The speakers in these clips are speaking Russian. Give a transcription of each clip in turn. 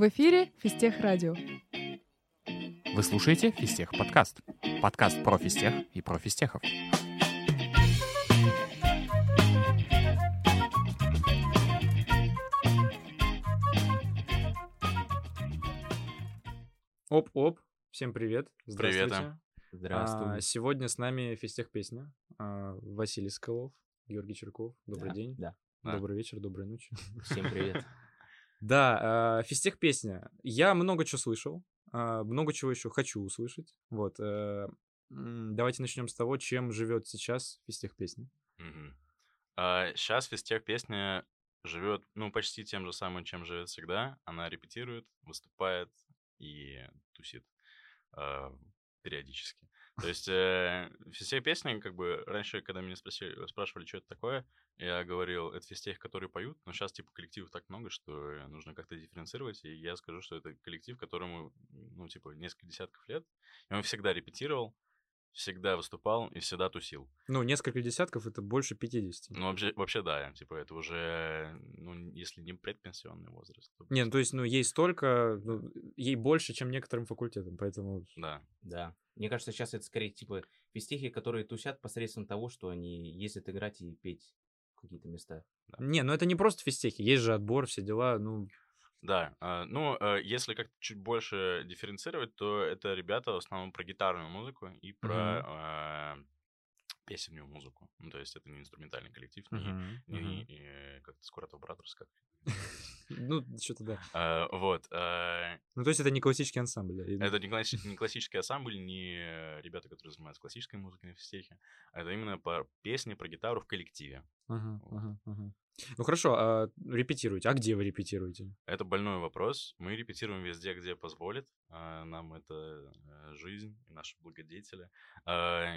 В эфире Фистех Радио. Вы слушаете Фистех подкаст. Подкаст про фистех и про фистехов. Оп-оп, всем привет. Привет. Здравствуйте. Здравствуй. А, сегодня с нами Фистех Песня. А, Василий Скалов, Георгий Черков. Добрый Да, день. Да. Да. Добрый вечер, доброй ночи. Всем привет. Да, а, Фистех Песня. Я много чего слышал, а, много чего еще хочу услышать. Вот. э, Давайте начнем с того, чем живет сейчас Фистех Песня. Сейчас физтех песня живет, ну, почти тем же самым, чем живет всегда. Она репетирует, выступает и тусит а, периодически. То есть э, физтех песня, как бы, раньше, когда меня спросили, спрашивали, что это такое, я говорил, это физтех, которые поют, но сейчас, типа, коллективов так много, что э, нужно как-то дифференцировать, и я скажу, что это коллектив, которому, ну, типа, несколько десятков лет, и он всегда репетировал, всегда выступал и всегда тусил. Ну, несколько десятков — это больше 50. Ну, вообще, вообще да, типа, это уже, ну, если не предпенсионный возраст, то... Не, ну, то есть, ну, ей столько, ну, ей больше, чем некоторым факультетам, поэтому... Да. Да. Мне кажется, сейчас это скорее типа фистехи, которые тусят посредством того, что они ездят играть и петь в какие-то места. Не, ну это не просто фистехи, есть же отбор, все дела, ну... Да, а, ну, а, если как-то чуть больше дифференцировать, то это ребята в основном про гитарную музыку и про а, песенную музыку. Ну, то есть это не инструментальный коллектив, не, Мгм, не, мгм. э, как-то Скоратов Братерс, как. Ну, что-то да. А, Вот. а, Ну, то есть это не классический ансамбль, да? Это не, класси- не классический ансамбль, не э, ребята, которые занимаются классической музыкой на физтехе, а это именно по песни про гитару в коллективе. Ага, Вот. ага, ага. Ну, хорошо, а репетируете. А где вы репетируете? Это больной вопрос. Мы репетируем везде, где позволит. А, Нам это э, жизнь и наши благодетели.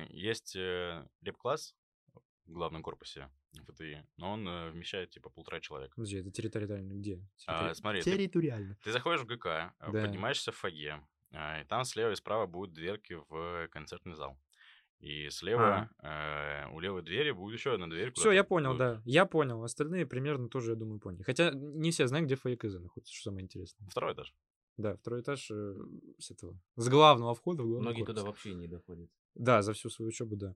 Есть э, реп-класс в главном корпусе ФТИ, но он э, вмещает типа полтора человека. Подожди, это территориально где? А, Территори- Смотри, ты, Территориально. ты заходишь в ГК, а, Да. поднимаешься в фойе, а, и там слева и справа будут дверки в концертный зал. И слева э, у левой двери будет еще одна дверь. Все, я ты- понял, ну, да. Я понял. Остальные примерно тоже, я думаю, поняли. Хотя не все знают, где фойе КЗ находится, что самое интересное. Второй этаж. Да, второй этаж э, с этого. С главного входа в главный Многие корпус. туда вообще не доходят. Да, за всю свою учебу, да.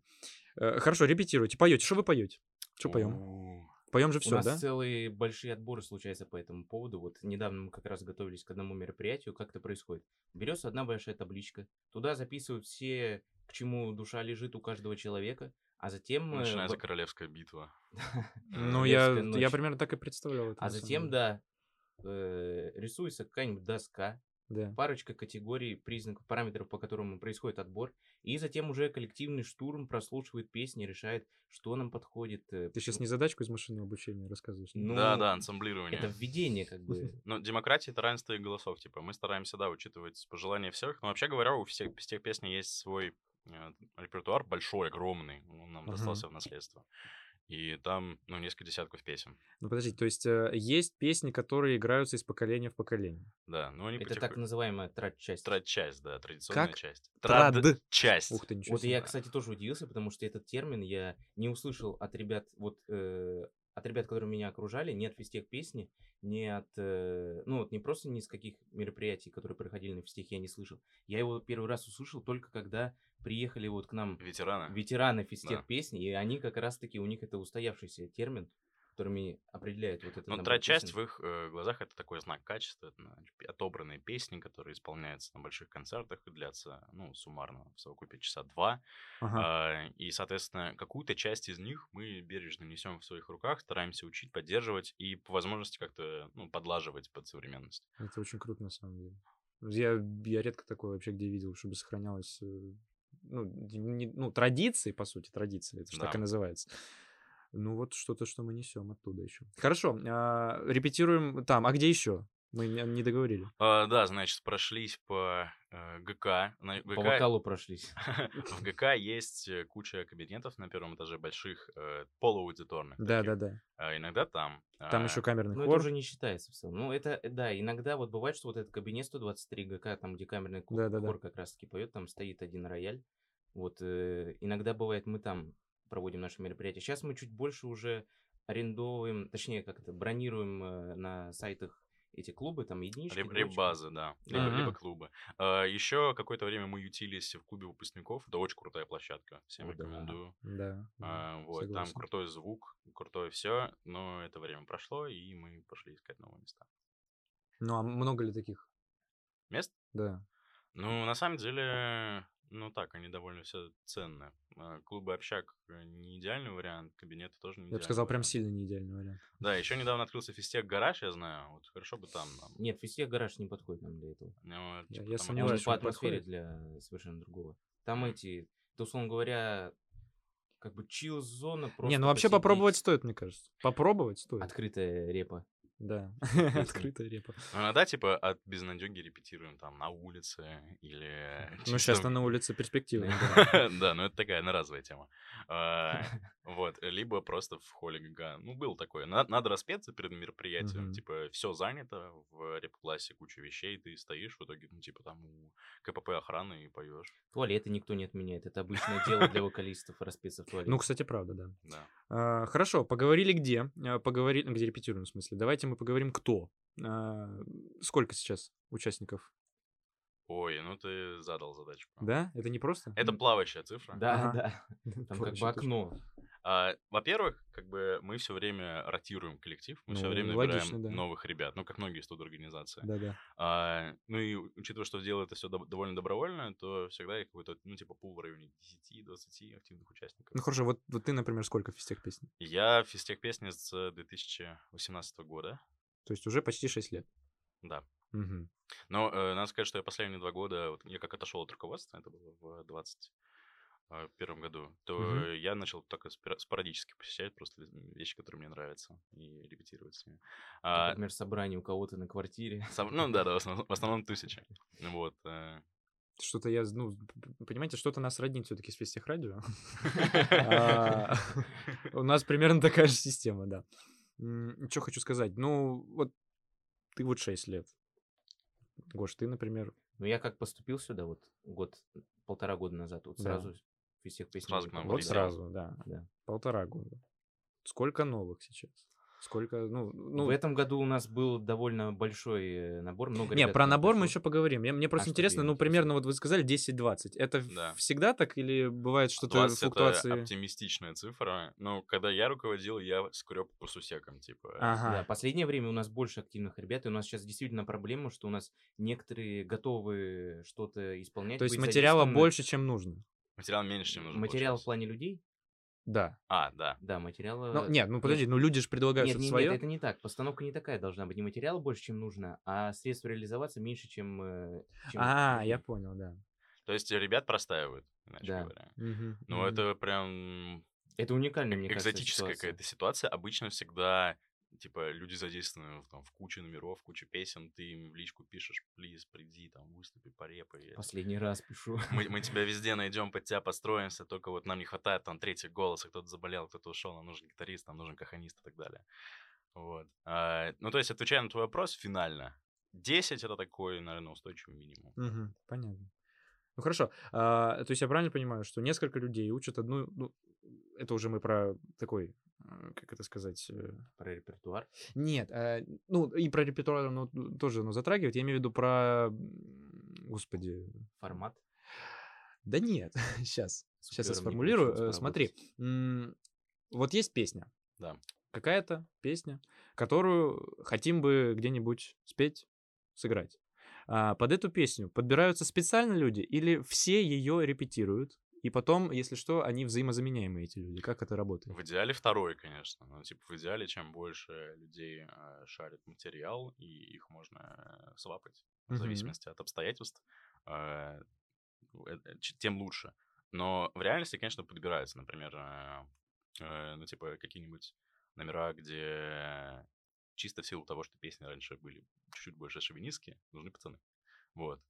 Э, Хорошо, репетируйте. Поете. Что вы поете? Что поем? У, Поем же У все, нас да? целые большие отборы случаются по этому поводу. Вот недавно мы как раз готовились к одному мероприятию. Как это происходит? Берется одна большая табличка, туда записывают все, к чему душа лежит у каждого человека, а затем... э, Начинается в- королевская битва. Ну, я, примерно так и представлял. А затем, да, э, рисуется какая-нибудь доска, Да. парочка категорий, признаков, параметров, по которым происходит отбор, и затем уже коллективный штурм прослушивает песни, решает, что нам подходит. э, Ты сейчас не задачку из машинного обучения рассказываешь? Ну, да, да, ансамблирование. Это введение, как бы. Ну, демократия — это равенство и голосов. Типа, мы стараемся, да, учитывать пожелания всех. Но вообще говоря, у всех, всех песни есть свой э, репертуар большой, огромный. Он нам достался в наследство. И там, ну, несколько десятков песен. Ну, подождите, то есть э, есть песни, которые играются из поколения в поколение? Да, ну они Это так потихоньку- называемая трат-часть. Трад-часть, да, традиционная Как? часть. Трад. часть Ух ты, ничего Вот себе. я, кстати, тоже удивился, потому что этот термин я не услышал от ребят, вот э, от ребят, которые меня окружали, не от физтех песни, не от, э, ну вот не просто ни с каких мероприятий, которые проходили на физтех, я не слышал. Я его первый раз услышал только когда приехали вот к нам Ветераны. ветераны физтех Да. песни, и они как раз-таки, у них это устоявшийся термин, которыми определяют вот это Ну, песен. в их э, глазах это такой знак качества, это отобранные песни, которые исполняются на больших концертах и длятся, ну, суммарно в совокупе часа два. Ага. А, и, соответственно, какую-то часть из них мы бережно несем в своих руках, стараемся учить, поддерживать и по возможности как-то ну, подлаживать под современность. Это очень круто, на самом деле. Я, я редко такое вообще где видел, чтобы сохранялось... э, Ну, не- ну, традиции, по сути, традиции. Это же так и Да. называется. Ну, вот что-то, что мы несем оттуда еще. Хорошо, а, репетируем там. А где еще? Мы не, договорили. А, да, значит, прошлись по э, ГК. На По ГК вокалу прошлись. в ГК есть э, куча кабинетов на первом этаже больших, э, полуаудиторных. Да, таких. да, да. А иногда там. Там а, еще камерный Ну, это уже не считается в целом. Ну, это, да, иногда вот бывает, что вот этот кабинет 123 ГК, там, где камерный хор как раз-таки поет, там стоит один рояль. Вот, э, иногда бывает, мы там проводим наши мероприятия. Сейчас мы чуть больше уже арендовываем, точнее, как это, бронируем э, на сайтах эти клубы, там единички, Реп- двоечки. Реп-базы, да. Либо, Ага. либо клубы. еще какое-то время мы ютились в клубе выпускников. Это очень крутая площадка. Всем О, да. рекомендую. Да. А, вот, там крутой звук, крутое все, но это время прошло, и мы пошли искать новые места. Ну, а много ли таких? Мест? Да. Ну, на самом деле, ну так, они довольно все ценные. А, Клубы общак э, не идеальный вариант, кабинеты тоже не Я идеальный бы сказал, прям вариант. сильно не идеальный вариант. Да, еще недавно открылся фистех гараж, я знаю. Вот хорошо бы там. нам. Нет, фистех гараж не подходит нам для этого. Ну, Я- типа, я там сомневаюсь, по атмосфере подходит. для совершенно другого. Там эти, то, условно говоря, как бы чил-зона просто не, ну вообще посидеть. попробовать стоит, мне кажется. Попробовать стоит. Открытая репа. Да. Открытая репа. Ну, иногда, типа, от безнадеги репетируем там на улице или... Ну, сейчас на улице перспективно. Да, ну это такая одноразовая тема. А, Вот, либо просто в холле. Ну, был такое. На- Надо распеться перед мероприятием. Типа, все занято в реп-классе, куча вещей, ты стоишь в итоге, ну, типа, там у КПП охраны и поешь. Туалеты никто не отменяет. Это обычное дело для вокалистов распеться в туалете. Ну, кстати, правда, да. Да. А, Хорошо, поговорили где? А, Поговорили, где репетируем, в смысле. Давайте мы поговорим, кто. А, Сколько сейчас участников? Ой, ну ты задал задачку. Да? Это не просто? Это плавающая цифра. Да, Ага. да. Там как бы окно. А, Во-первых, как бы мы все время ротируем коллектив, мы все Ну, время логично, набираем да. новых ребят, ну, как многие студорганизации. Да-да. А, ну и учитывая, что дело это все довольно добровольно, то всегда есть какой-то, ну, типа, пул в районе 10-20 активных участников. Ну хорошо, вот, вот ты, например, сколько физтех песен? Я физтех песни с 2018 года, То есть уже почти 6 лет. да. Мгм. Но э, надо сказать, что я последние два года, вот я как отошел от руководства, это было в 2021 году, то Мгм. я начал только спора- спорадически посещать просто вещи, которые мне нравятся, и репетировать с ними. А, Например, собрание у кого-то на квартире. сам- ну да, да, в основном, в основном тысячи. Вот. э, Что-то я, ну, понимаете, что-то нас роднит все-таки с физтех радио. А, У нас примерно такая же система, да. Что хочу сказать? Ну, вот ты вот 6 лет. Гош, ты, например, Ну, я как поступил сюда вот год, полтора года назад, вот Да. Сразу всех песен. Сразу к нам вот влетел. сразу, да, Да. полтора года. Сколько новых сейчас? Сколько, ну, ну, в этом году у нас был довольно большой э, набор, много Не, про набор мы пришло. еще поговорим. Я- Мне просто что интересно, ну, примерно, вот вы сказали 10-20. Это Да. всегда так или бывает что-то 20 флуктуации? это оптимистичная цифра. Но когда я руководил, я скреб по сусекам, типа. Да, Ага. последнее время у нас больше активных ребят, и у нас сейчас действительно проблема, что у нас некоторые готовы что-то исполнять. То есть материала больше, чем нужно. Материал меньше, чем нужно. Материал в получается. плане людей? Да. А, да. Да, материала... Ну, нет, ну подожди, ну люди же предлагают Нет, нет, свое. нет, это не так. Постановка не такая должна быть. Не материала больше, чем нужно, а средства реализоваться меньше, чем... э, чем А, я понял, да. То есть ребят простаивают, иначе Да. говоря. Мгм, Ну, мгм. это прям Это уникальная, мне кажется, экзотическая ситуация. какая-то ситуация. Обычно всегда, типа, люди задействованы в, там, в куче номеров, в куче песен, ты им в личку пишешь, плиз, приди, там, выступи по репе. Последний раз пишу. Мы, мы тебя везде найдем, под тебя построимся, только вот нам не хватает там третьего голоса, кто-то заболел, кто-то ушел, нам нужен гитарист, нам нужен каханист и так далее. Вот. А, ну, то есть, отвечая на твой вопрос, финально. 10 это такой, наверное, устойчивый минимум. Мгм, понятно. Ну хорошо. А, то есть я правильно понимаю, что несколько людей учат одну, ну, это уже мы про такой, как это сказать, э, Про репертуар. Нет, э, ну и про репертуар ну, тоже ну, затрагивает. Я имею в виду про, господи, Формат. да нет, сейчас, С сейчас я сформулирую. Э, Смотри, вот есть песня, Да. какая-то песня, которую хотим бы где-нибудь спеть, сыграть. А, под эту песню подбираются специально люди или все ее репетируют? И потом, если что, они взаимозаменяемые, эти люди. Как это работает? В идеале второй, конечно. Ну, типа, в идеале, чем больше людей э, шарит материал, и их можно э, свапать, в Мгм. зависимости от обстоятельств, э, э, э, тем лучше. Но в реальности, конечно, подбираются, например, ну, типа, какие-нибудь номера, где чисто в силу того, что песни раньше были чуть-чуть больше шовинистские, нужны пацаны. Вот.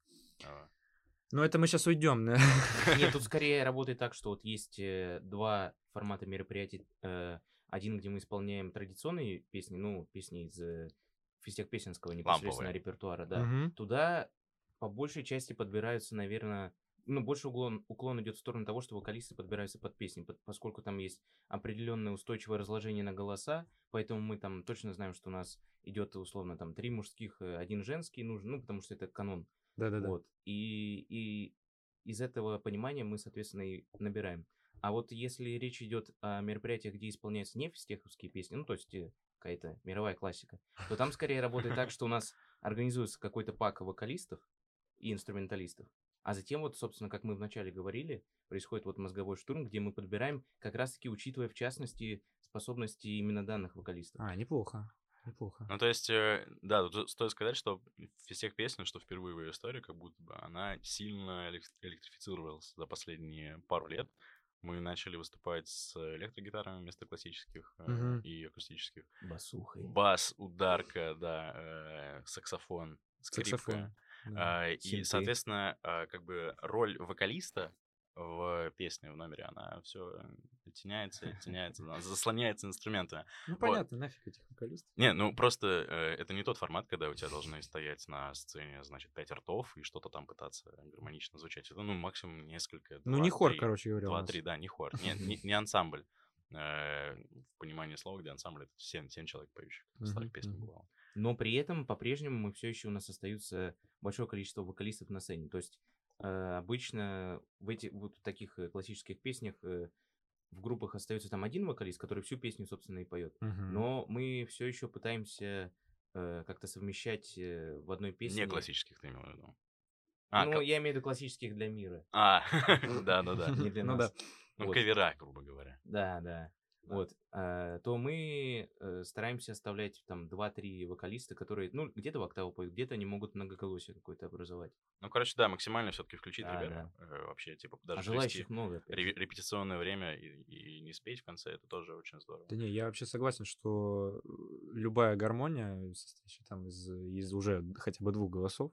Ну, это мы сейчас уйдем. Нет, тут скорее работает так, что вот есть э, два формата мероприятий. Э, один, где мы исполняем традиционные песни, ну, песни из э, физтех песенского непосредственно Ламповые. репертуара, да. Мгм. Туда по большей части подбираются, наверное, ну, больше уклон, уклон идет в сторону того, что вокалисты подбираются под песни, под- поскольку там есть определенное устойчивое разложение на голоса, поэтому мы там точно знаем, что у нас идет условно там три мужских, один женский нужен, ну, потому что это канон. Да-да-да. Вот. И, и из этого понимания мы, соответственно, и набираем. А вот если речь идет о мероприятиях, где исполняются не физтеховские песни, ну, то есть э, какая-то мировая классика, то там скорее работает так, что у нас организуется какой-то пак вокалистов и инструменталистов, а затем вот, собственно, как мы вначале говорили, происходит вот мозговой штурм, где мы подбираем, как раз-таки учитывая, в частности, способности именно данных вокалистов. А, неплохо. Неплохо. Ну, то есть, э, да, тут стоит сказать, что из всех песен, что впервые в ее истории, как будто бы она сильно элек- электрифицировалась за последние пару лет. Мы начали выступать с электрогитарами вместо классических Мгм. и акустических. Басухой. Бас, ударка, да, э, саксофон, скрипка. Саксофон. да. А, и, Синты. соответственно, а, как бы роль вокалиста в песне, в номере, она все теняется, теняется, да, заслоняется инструментами. Ну, вот. понятно, нафиг этих вокалистов. Не, ну просто э, это не тот формат, когда у тебя должны стоять на сцене, значит, пять ртов и что-то там пытаться гармонично звучать. Это, ну, максимум несколько. Ну, не хор, три, короче говоря. Два-три, да, не хор. Не, не, не ансамбль. Э, в понимании слова, где ансамбль, это 7, семь человек поющих. Старых мгм. бывало. Но при этом по-прежнему мы все еще у нас остаются большое количество вокалистов на сцене. То есть э, обычно в этих вот в таких э, классических песнях э, в группах остается там один вокалист, который всю песню, собственно, и поет. Мгм. Но мы все еще пытаемся э, как-то совмещать э, в одной песне. Не классических ты имел в виду. А, ну, ка- я имею в виду классических для мира. а. Не для Ну нас. да. Ну, Вот. кавера, грубо говоря. Да, да. Да. Вот, а, то мы э, стараемся оставлять там 2-3 вокалиста, которые, ну, где-то в октаву поют, где-то они могут многоголосие какое-то образовать. Ну, короче, да, максимально все-таки включить Да, ребят. э, Вообще, типа, а даже желающих провести много. ре- репетиционное время и, и не спеть в конце, это тоже очень здорово. Да не, я вообще согласен, что э, любая гармония, состоящая там из, из уже хотя бы двух голосов,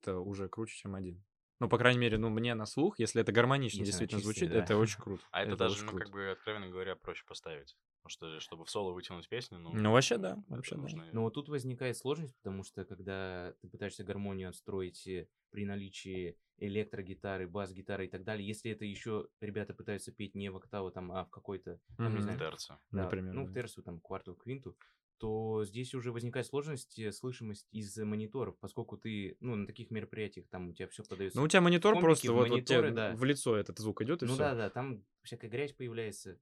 это уже круче, чем один. Ну, по крайней мере, ну, мне на слух, если это гармонично Если действительно чистая, звучит, да. это очень круто. А это, даже, очень ну, круто. как бы, откровенно говоря, проще поставить. Потому что, чтобы в соло вытянуть песню, ну... Ну, вообще да, это вообще да. нужно- Но вот тут возникает сложность, потому что когда ты пытаешься гармонию отстроить э, при наличии электрогитары, бас-гитары и так далее, если это еще ребята пытаются петь не в октаву, там, а в какой-то, ну, не Мгм. знаю, терцию. да, Например, ну, да. в терцию, там, кварту, квинту, то здесь уже возникает сложность, э, слышимость из мониторов, поскольку ты, ну, на таких мероприятиях там у тебя все подается. Ну, у тебя монитор комбики, просто, вот, вот мониторы, тебе да. в лицо этот звук идет, и ну все. да, да, там всякая грязь появляется.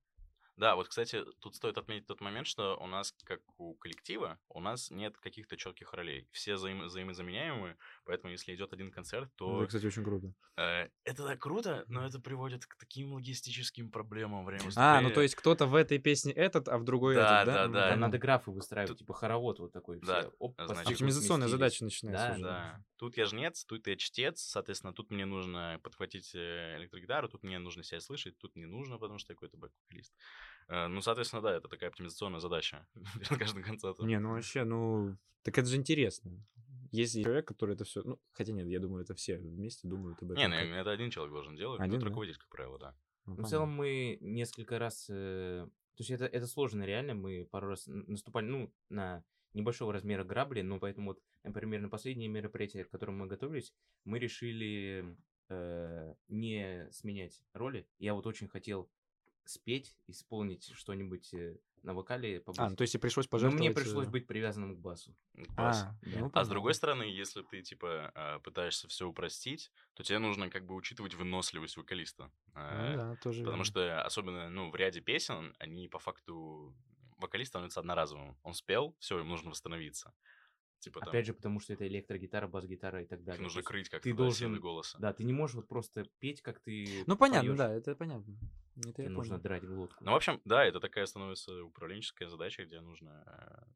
Да, вот, кстати, тут стоит отметить тот момент, что у нас, как у коллектива, у нас нет каких-то четких ролей. Все взаим- взаимозаменяемые, поэтому если идет один концерт, то Это, кстати, очень круто. э, это так круто, но это приводит к таким логистическим проблемам во время А, ну то есть кто-то в этой песне этот, а в другой Да, этот, да? да, Ну, да. Там надо графы выстраивать, Тут- типа хоровод вот такой. Да, все, оп, значит, Оптимизационная задача начинается Да, уже. Да. Тут я жнец, тут я чтец, соответственно, тут мне нужно подхватить э, электрогитару, тут мне нужно себя слышать, тут не нужно, потому что я какой-то бэк-вокалист. Э, Ну, соответственно, да, это такая оптимизационная задача перед каждым концертом. Не, ну вообще, ну, так это же интересно. Есть человек, который это все, ну, хотя нет, я думаю, это все вместе думают об этом. Не, ну, как- это один человек должен делать, Один, тут да? руководитель, как правило, да. ну, Ну, в целом мы несколько раз... э, То есть это, это сложно реально. Мы пару раз наступали, ну, на небольшого размера грабли, но поэтому вот, например, на последнее мероприятие, к которому мы готовились, мы решили э, не сменять роли. Я вот очень хотел спеть, исполнить что-нибудь э, на вокале. побыть. А, ну, то есть и пришлось Но пожертвовать... мне пришлось э, быть привязанным к басу. Бас. А, да. ну, А с другой стороны, если ты, типа, а, пытаешься все упростить, то тебе нужно, как бы, учитывать выносливость вокалиста. Ну А, да, тоже Потому верно. что, особенно, ну, в ряде песен, они по факту... Вокалист становится одноразовым. Он спел, все, им нужно восстановиться. Типа там, Опять же, потому что это электрогитара, бас-гитара и так их далее. нужно То есть крыть как-то ты должен- голоса. Да, ты не можешь вот просто петь, как ты Ну, понятно, поёшь. да, это понятно. Это я нужно понял. драть глотку. Ну, в общем, да, это такая становится управленческая задача, где нужно э,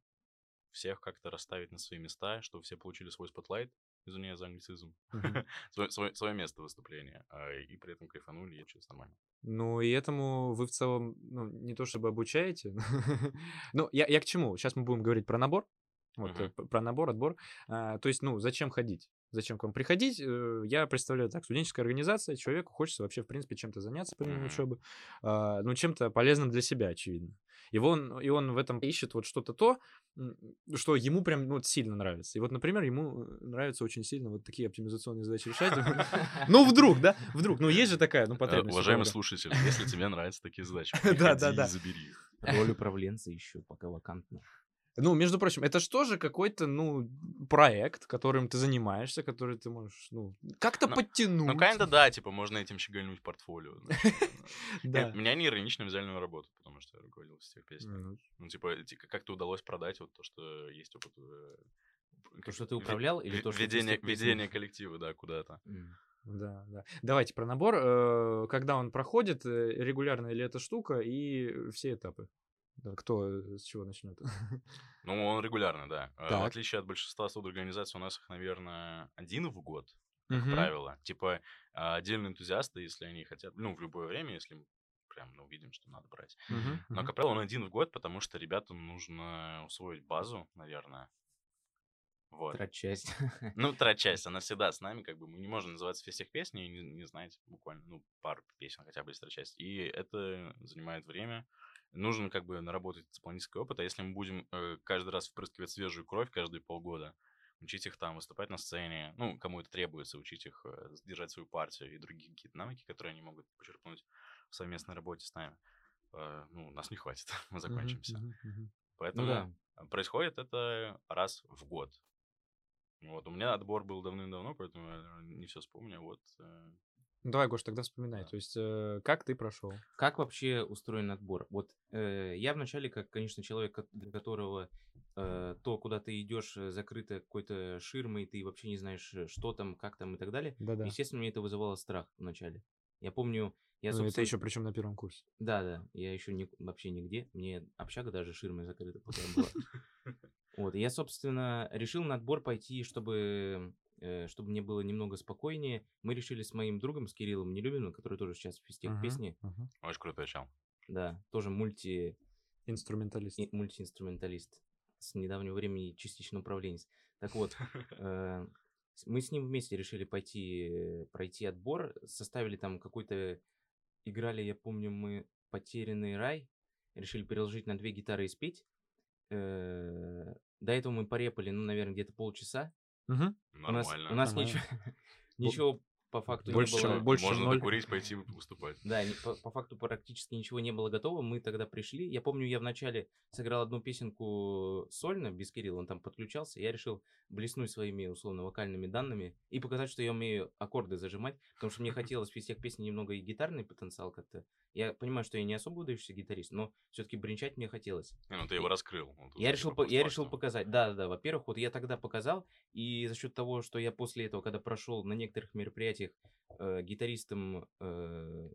всех как-то расставить на свои места, чтобы все получили свой spotlight, извиняюсь за англицизм, Мгм. свое, свое- свое место выступления, а, и при этом кайфанули, и чувство нормально. Ну, и этому вы в целом, ну, не то чтобы обучаете. Ну, я, я к чему? Сейчас мы будем говорить про набор. Вот э, про набор, отбор. А, то есть, ну, зачем ходить? Зачем к вам приходить? Э, Я представляю так, студенческая организация, человеку хочется вообще, в принципе, чем-то заняться помимо Мгм. учебы, а, ну, чем-то полезным для себя, очевидно. И он, и он в этом ищет вот что-то то, что ему прям ну, вот сильно нравится. И вот, например, ему э, нравится очень сильно вот такие оптимизационные задачи решать. Ну, вдруг, да? Вдруг. Ну, есть же такая, ну, Э, потребность. Уважаемый слушатель, если тебе нравятся такие задачи, Да, да, приходи и забери их. Роль управленца еще пока вакантна. Ну, между прочим, это же тоже какой-то, ну, проект, которым ты занимаешься, который ты можешь, ну, как-то Ну, подтянуть. Ну, kinda да, типа, можно этим щегольнуть в портфолио. знаешь. Да. Э, Меня не иронично взяли на работу, потому что я руководил всех песней. Ну, Ну, типа, ти- как-то удалось продать вот то, что есть опыт... э, То, что ты управлял, или то, что ведение, коллектива, да, куда-то. Да, да. Давайте про набор. Э, Когда он проходит, э, регулярно ли эта штука и все этапы? Да, Кто э, с чего начнет? Ну, он регулярно, да. Э, В Так. отличие от большинства суд-организаций, у нас их, наверное, один в год, как Мгм. правило. Типа, а, отдельные энтузиасты, если они хотят, ну, в любое время, если прям, ну, видим, что надо брать. Мгм, Но, мгм. как правило, он один в год, потому что ребятам нужно усвоить базу, наверное. Вот. Трать-часть. Ну, вторая часть, она всегда с нами, как бы мы не можем называться всех песней и не, не знать буквально, ну, пару песен хотя бы из второй части. И это занимает время. Нужно как бы наработать исполнительский опыт, а если мы будем э, каждый раз впрыскивать свежую кровь каждые полгода, учить их там выступать на сцене, ну, кому это требуется, учить их э, держать свою партию и другие какие-то навыки, которые они могут почерпнуть в совместной работе с нами, э, ну, нас не хватит, мы закончимся. Ну Поэтому да. а, происходит это раз в год. Вот, у меня отбор был давным-давно, поэтому я не все вспомню. Вот, э, Ну, Давай, Гош, тогда вспоминай. Да. То есть, э, как ты прошел? Как вообще устроен отбор? Вот э, я вначале, как, конечно, человек, для которого э, то, куда ты идешь, э, закрыто какой-то ширмой, ты вообще не знаешь, э, что там, как там и так далее. Да-да. Естественно, мне это вызывало страх вначале. Я помню, я, Ну, это собственно, еще причем на первом курсе. Да, да, я еще не, вообще нигде. Мне общага даже ширмой закрыта пока была. Вот, я, собственно, решил на отбор пойти, чтобы, чтобы мне было немного спокойнее. Мы решили с моим другом, с Кириллом Нелюбиным, который тоже сейчас в физтех Мгм, песни, мгм. очень крутой чел. да, тоже мульти, Инструменталист. и- мультиинструменталист, с недавнего времени частично управленец. Так вот, э, мы с ним вместе решили пойти, э, пройти отбор, составили там какой-то, играли, я помню, мы «Потерянный рай», решили переложить на две гитары и спеть. Э, До этого мы порепали, ну, наверное, где-то полчаса. Мгм. У нас, Нормально. у нас Нормально. ничего, ничего по факту Больше, не чем- было. больше, чем Можно ноль. докурить, пойти выступать. Да, не- по, по факту практически ничего не было готово. Мы тогда пришли. Я помню, я вначале сыграл одну песенку сольно, без Кирилла, он там подключался. Я решил блеснуть своими, условно, вокальными данными и показать, что я умею аккорды зажимать, потому что мне хотелось в всех песни немного и гитарный потенциал как-то. Я понимаю, что я не особо выдающийся гитарист, но все-таки бренчать мне хотелось. Не, ну ты его раскрыл. Вот Я решил, по- я решил показать, да, да, да. Во-первых, вот я тогда показал, и за счет того, что я после этого, когда прошел на некоторых мероприятиях э, гитаристом, э,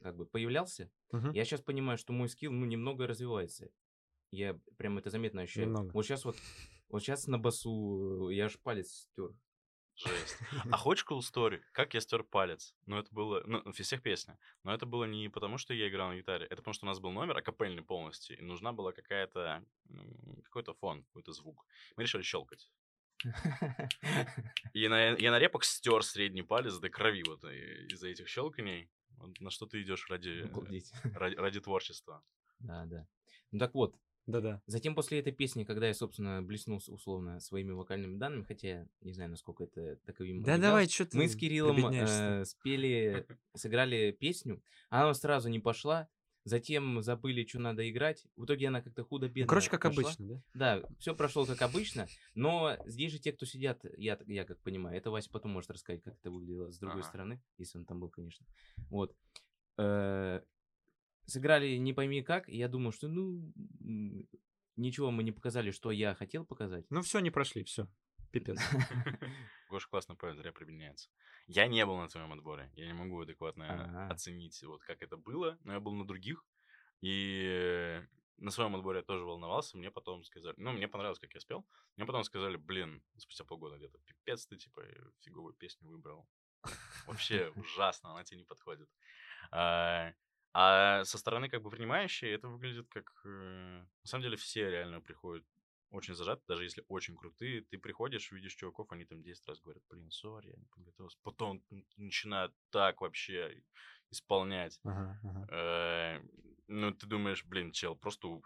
как бы появлялся, Мгм. я сейчас понимаю, что мой скилл, ну, немного развивается. Я прям это заметно ощущаю. Немного. Вот сейчас вот, вот сейчас на басу э, я аж палец стер. Жесть. А хочешь cool story? Как я стер палец? Ну, это было... Ну, в всех песня. Но это было не потому, что я играл на гитаре. Это потому, что у нас был номер акапельный полностью. И нужна была какая-то... Какой-то фон, какой-то звук. Мы решили щелкать. И на, я на репах стер средний палец до крови вот и- из-за этих щелканий. На что ты идешь ради, Обалдеть. ради, ради творчества. Да, да. Ну так вот, Да-да. Затем после этой песни, когда я, собственно, блеснул условно своими вокальными данными, хотя не знаю, насколько это таковым Да являлось, давай, что ты мы с Кириллом э, спели, сыграли песню, она сразу не пошла, затем забыли, что надо играть, в итоге она как-то худо-бедно короче, как пошла. обычно, да? Да, все прошло как обычно, но здесь же те, кто сидят, я, я как понимаю, это Вася потом может рассказать, как это выглядело с другой Ага. стороны, если он там был, конечно. Вот. Э, Сыграли не пойми как, и я думал, что, ну, ничего мы не показали, что я хотел показать. Ну все, не прошли, все. Пипец. Гоша классно поет, зря прибедняется. Я не был на твоем отборе. Я не могу адекватно Ага. оценить, вот как это было, но я был на других. И на своем отборе я тоже волновался. Мне потом сказали, ну, мне понравилось, как я спел. Мне потом сказали, блин, спустя полгода где-то, пипец ты, типа, фиговую песню выбрал. Вообще ужасно, она тебе не подходит. А, а со стороны как бы принимающей это выглядит как... э, На самом деле все реально приходят очень зажаты, даже если очень крутые. Ты приходишь, видишь чуваков, они там 10 раз говорят, блин, сори, я не подготовился. Потом начинают так вообще исполнять. Ага, ага. Э, Ну, ты думаешь, блин, чел, просто... у-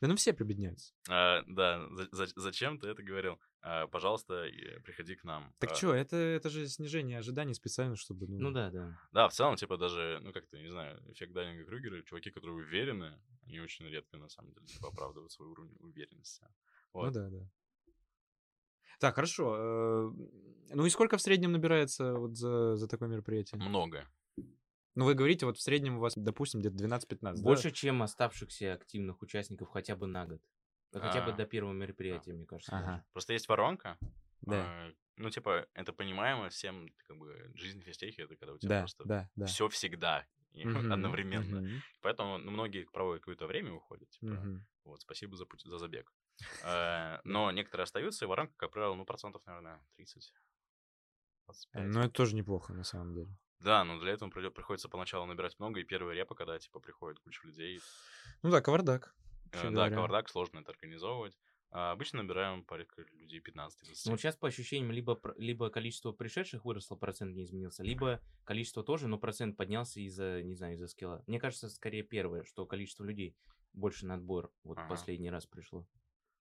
Да ну все прибедняются. а, Да, за- за- зачем ты это говорил? А, Пожалуйста, приходи к нам. Так А, что, это, это же снижение ожиданий специально, чтобы... Ну, Ну да, да. Да, в целом, типа, даже, ну, как-то, не знаю, эффект Дайнинга Крюгера, чуваки, которые уверены, они очень редко, на самом деле, типа, оправдывают свой уровень уверенности. Ну Вот. да, да. Так, хорошо. э, Ну и сколько в среднем набирается вот за, за такое мероприятие? Много. Ну вы говорите, вот в среднем у вас, допустим, где-то 12-15, да? Больше, чем оставшихся активных участников хотя бы на год. Да Хотя бы А. до первого мероприятия, мне кажется. даже. Ага, Просто есть воронка. да, а, Ну, типа, это понимаемо всем, как бы, жизнь физтехи, это когда у тебя да, просто да, да. все всегда и Мгм, одновременно. мгм, Поэтому ну, многие проводят какое-то время и уходят. Типа, мгм. вот, спасибо за, путь- за забег. Э, Но некоторые остаются, и воронка, как правило, ну, процентов, наверное, 30. 25. Ну это тоже неплохо, на самом деле. Да, но для этого приходится поначалу набирать много, и первые репы, когда, типа, приходит куча людей. Ну да, кавардак. э, да, кавардак, сложно это организовывать. А обычно набираем порядка людей 15-20. Ну, вот сейчас, по ощущениям, либо, либо количество пришедших выросло, процент не изменился, либо количество тоже, но процент поднялся из-за, не знаю, из-за скилла. Мне кажется, скорее первое, что количество людей больше на отбор вот Ага. последний раз пришло.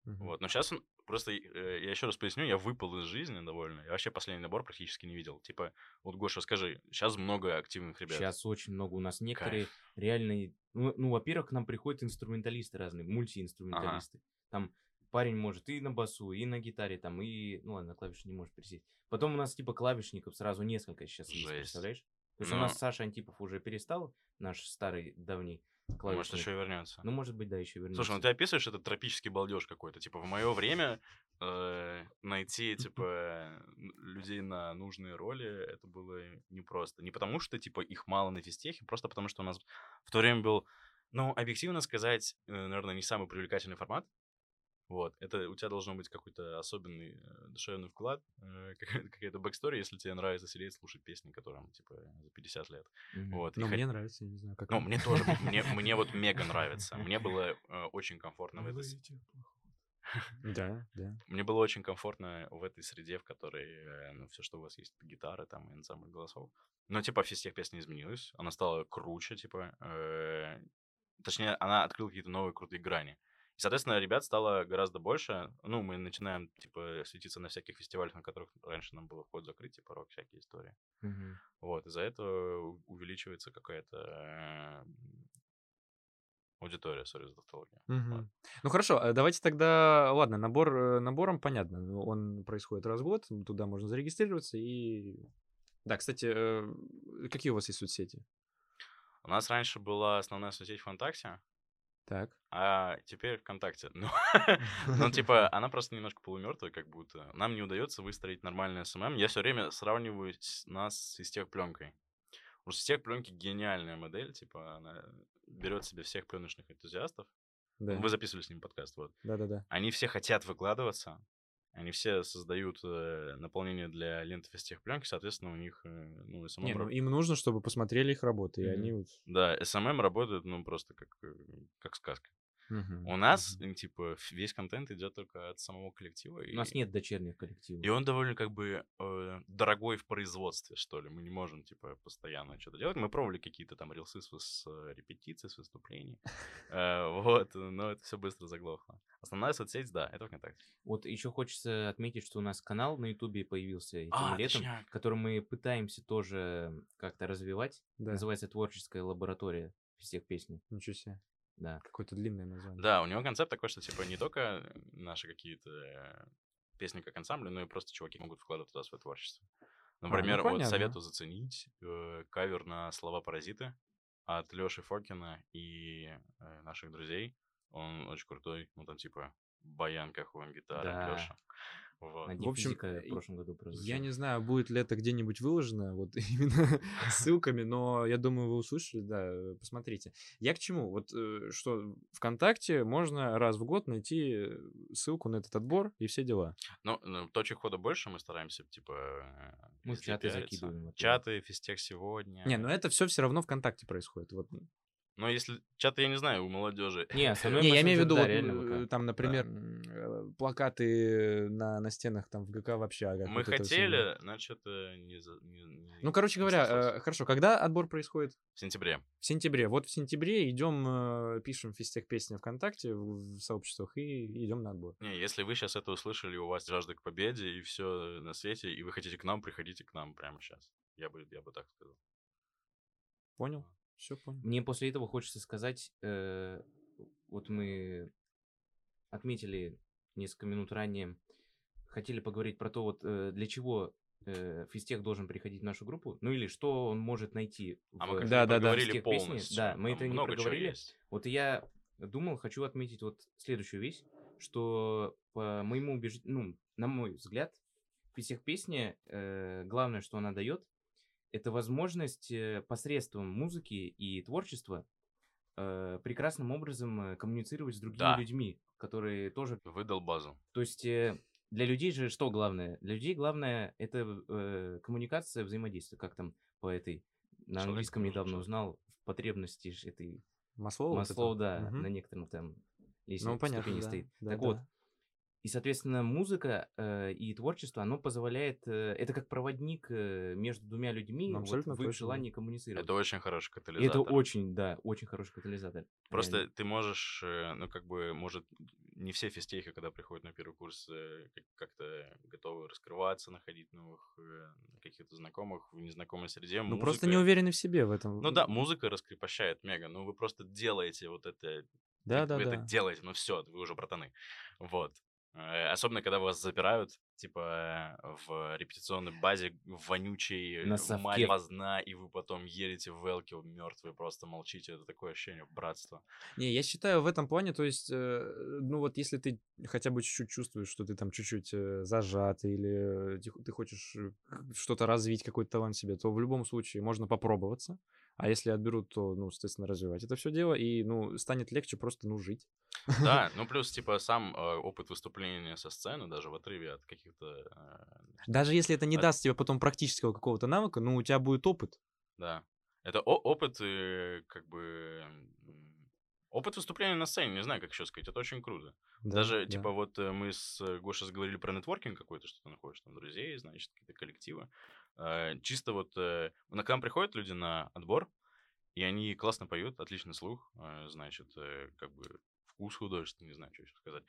Мгм. Вот, но сейчас просто, э, я еще раз поясню, я выпал из жизни довольно. Я вообще последний набор практически не видел. Типа, вот, Гоша, скажи, сейчас много активных ребят. Сейчас очень много у нас некоторые реальные... Ну, ну, во-первых, к нам приходят инструменталисты разные, мультиинструменталисты. Там парень может и на басу, и на гитаре, там, и... Ну ладно, на клавиши не может присесть. Потом у нас типа клавишников сразу несколько сейчас есть, Жесть. представляешь? То есть Ну. у нас Саша Антипов уже перестал, наш старый давний клавишник. Может, еще и вернется. Ну, может быть, да, еще вернется. Слушай, ну ты описываешь этот тропический балдеж какой-то. Типа, в мое время э, найти, типа, людей на нужные роли, это было непросто. Не потому, что, типа, их мало на физтехе, просто потому, что у нас в то время был, ну, объективно сказать, э, наверное, не самый привлекательный формат. Вот, это у тебя должно быть какой-то особенный э, душевный вклад, э, какая- какая-то backstory, если тебе нравится сидеть слушать песни, которым, типа, за 50 лет. Мгм. Вот, и Но хот- мне нравится, я не знаю, как ну, мне тоже, мне, мне вот мега нравится. Мне было э, очень комфортно в этой... Да, да. Мне было очень комфортно в этой среде, в которой, э, ну, все, что у вас есть, это гитара, там, и ансамбль голосов. Но, типа, физтех песня изменилась. Она стала круче, типа... э, Точнее, она открыла какие-то новые крутые грани. И, соответственно, ребят стало гораздо больше. Ну, мы начинаем, типа, светиться на всяких фестивалях, на которых раньше нам было вход закрыть, типа, рок, всякие истории. Мгм. Вот, из-за этого увеличивается какая-то э, аудитория, sorry за тавтологию. Мгм. Ну хорошо, а давайте тогда, ладно, набор э, набором понятно, ну, он происходит раз в год, туда можно зарегистрироваться и... Да, кстати, э, какие у вас есть соцсети? У нас раньше была основная соцсеть ВКонтакте, Так. а теперь ВКонтакте. Ну, ну, типа, она просто немножко полумертвая, как будто. Нам не удается выстроить нормальный SMM. Я все время сравниваю с- нас с Физтех.Пленкой. У истех пленки гениальная модель, типа, она берет себе всех пленочных энтузиастов. Да, Вы записывали с ним подкаст, вот. да, да, да. Они все хотят выкладываться, они все создают э, наполнение для ленты физтех пленки, соответственно, у них, э, ну, SMM Не, ну, им нужно, чтобы посмотрели их работы, и Мгм. они вот... Да, SMM работает, ну, просто как, э, как сказка. Мгм, У нас, э, типа, весь контент идет только от самого коллектива. У нас и- нет дочерних коллективов. И он довольно, как бы, э, дорогой в производстве, что ли. Мы не можем, типа, постоянно что-то делать. Мы пробовали какие-то там рилсы с, с э, репетиций, с выступлений. Э, Вот, но это все быстро заглохло. Основная соцсеть, да, это ВКонтакте. Вот еще хочется отметить, что у нас канал на Ютубе появился этим А, летом, который мы пытаемся тоже как-то развивать. Да, Называется «Творческая лаборатория всех песни». ничего себе. Да. Какое-то длинное название. Да, у него концепт такой, что, типа, не только наши какие-то э, песни как ансамбли, но и просто чуваки могут вкладывать туда свое творчество. ну Например, вот понятно. советую заценить э, кавер на слова «Паразиты» от Лёши Фокина и э, наших друзей. Он очень крутой, ну там типа баян, кахуан, гитара, Да. Лёша. Вот. На В общем, в прошлом году Я прозвучал. не знаю, будет ли это где-нибудь выложено, вот именно ссылками, но я думаю, вы услышали, да, посмотрите. Я к чему? Вот э, что ВКонтакте можно раз в год найти ссылку на этот отбор и все дела. Ну, ну, точек хода больше, мы стараемся, типа... э, Мы в чаты закидываем. Чаты, физтех сегодня. Не, ну это все все равно ВКонтакте происходит. Вот Но если чат, я не знаю, у молодежи. Не, Не, я имею в виду, да, вот, реально э, там, например, м, э, плакаты на, на стенах там в ГК в общагах. Мы вот хотели, значит, это не, за- не- не- Ну, короче не говоря, э, хорошо, когда отбор происходит? в сентябре. В сентябре. Вот в сентябре идем, э, пишем физтех песни ВКонтакте в, в сообществах и идем на отбор. Не, если вы сейчас это услышали, у вас жажда к победе и все на свете, и вы хотите к нам, приходите к нам прямо сейчас. Я бы, я бы так сказал. Понял? Все понял. Мне после этого хочется сказать, э, вот мы отметили несколько минут ранее, хотели поговорить про то, вот э, для чего э, физтех должен приходить в нашу группу, ну или что он может найти А в мы как Да, да, да. проговорили песни. полностью. Да, мы Там это не проговорили. Вот я думал, хочу отметить вот следующую вещь, что по моему убеждению, ну, на мой взгляд, физтех песня, э, главное, что она дает, это возможность э, посредством музыки и творчества э, прекрасным образом э, коммуницировать с другими Да. людьми, которые тоже... Выдал базу. То есть э, для людей же что главное? Для людей главное это э, коммуникация, взаимодействие, как там по этой... На Человек английском недавно человек. узнал в потребности ж этой Маслоу? Маслоу, да, Мгм. на некотором там Ну, лестнице понятно, ступени да. стоит. Да, так да. вот, и, соответственно, музыка э, и творчество, оно позволяет... э, это как проводник э, между двумя людьми Ну, вот в их точно, желании коммуницировать. Это очень хороший И катализатор. это очень, да, очень хороший катализатор. Просто реально. ты можешь, э, ну, как бы, может, не все физтехи, когда приходят на первый курс, э, как- как-то готовы раскрываться, находить новых э, каких-то знакомых в незнакомой среде. Ну, просто Музыка- не уверены в себе в этом. Ну да, музыка раскрепощает мега. Ну, вы просто делаете вот это. Да, вы, да, вы да. это делаете, ну все, вы уже братаны. Вот. Э, Особенно, когда вас запирают, типа, э, в репетиционной базе вонючей На совке. и вы потом едете в Велке мертвые, просто молчите. Это такое ощущение братства. Не, я считаю в этом плане, то есть, э, ну вот если ты хотя бы чуть-чуть чувствуешь, что ты там чуть-чуть зажат или ты, хочешь что-то развить, какой-то талант себе, то в любом случае можно попробоваться. А если отберут, то, ну, естественно, развивать это все дело, и, ну, станет легче просто, ну, жить. Да, ну плюс, типа, сам э, опыт выступления со сцены, даже в отрыве от каких-то... э, Даже если это не даст тебе потом практического какого-то навыка, ну, у тебя будет опыт. Да. Это опыт, э, как бы... Опыт выступления на сцене, не знаю, как еще сказать, это очень круто. Да, Даже, да. типа, вот э, мы с Гошей заговорили про нетворкинг какой-то, что ты находишь там друзей, значит, какие-то коллективы. Э, Чисто вот э, на- к нам приходят люди на отбор, и они классно поют, отличный слух, э, значит, как бы вкус художественный, не знаю, что еще сказать.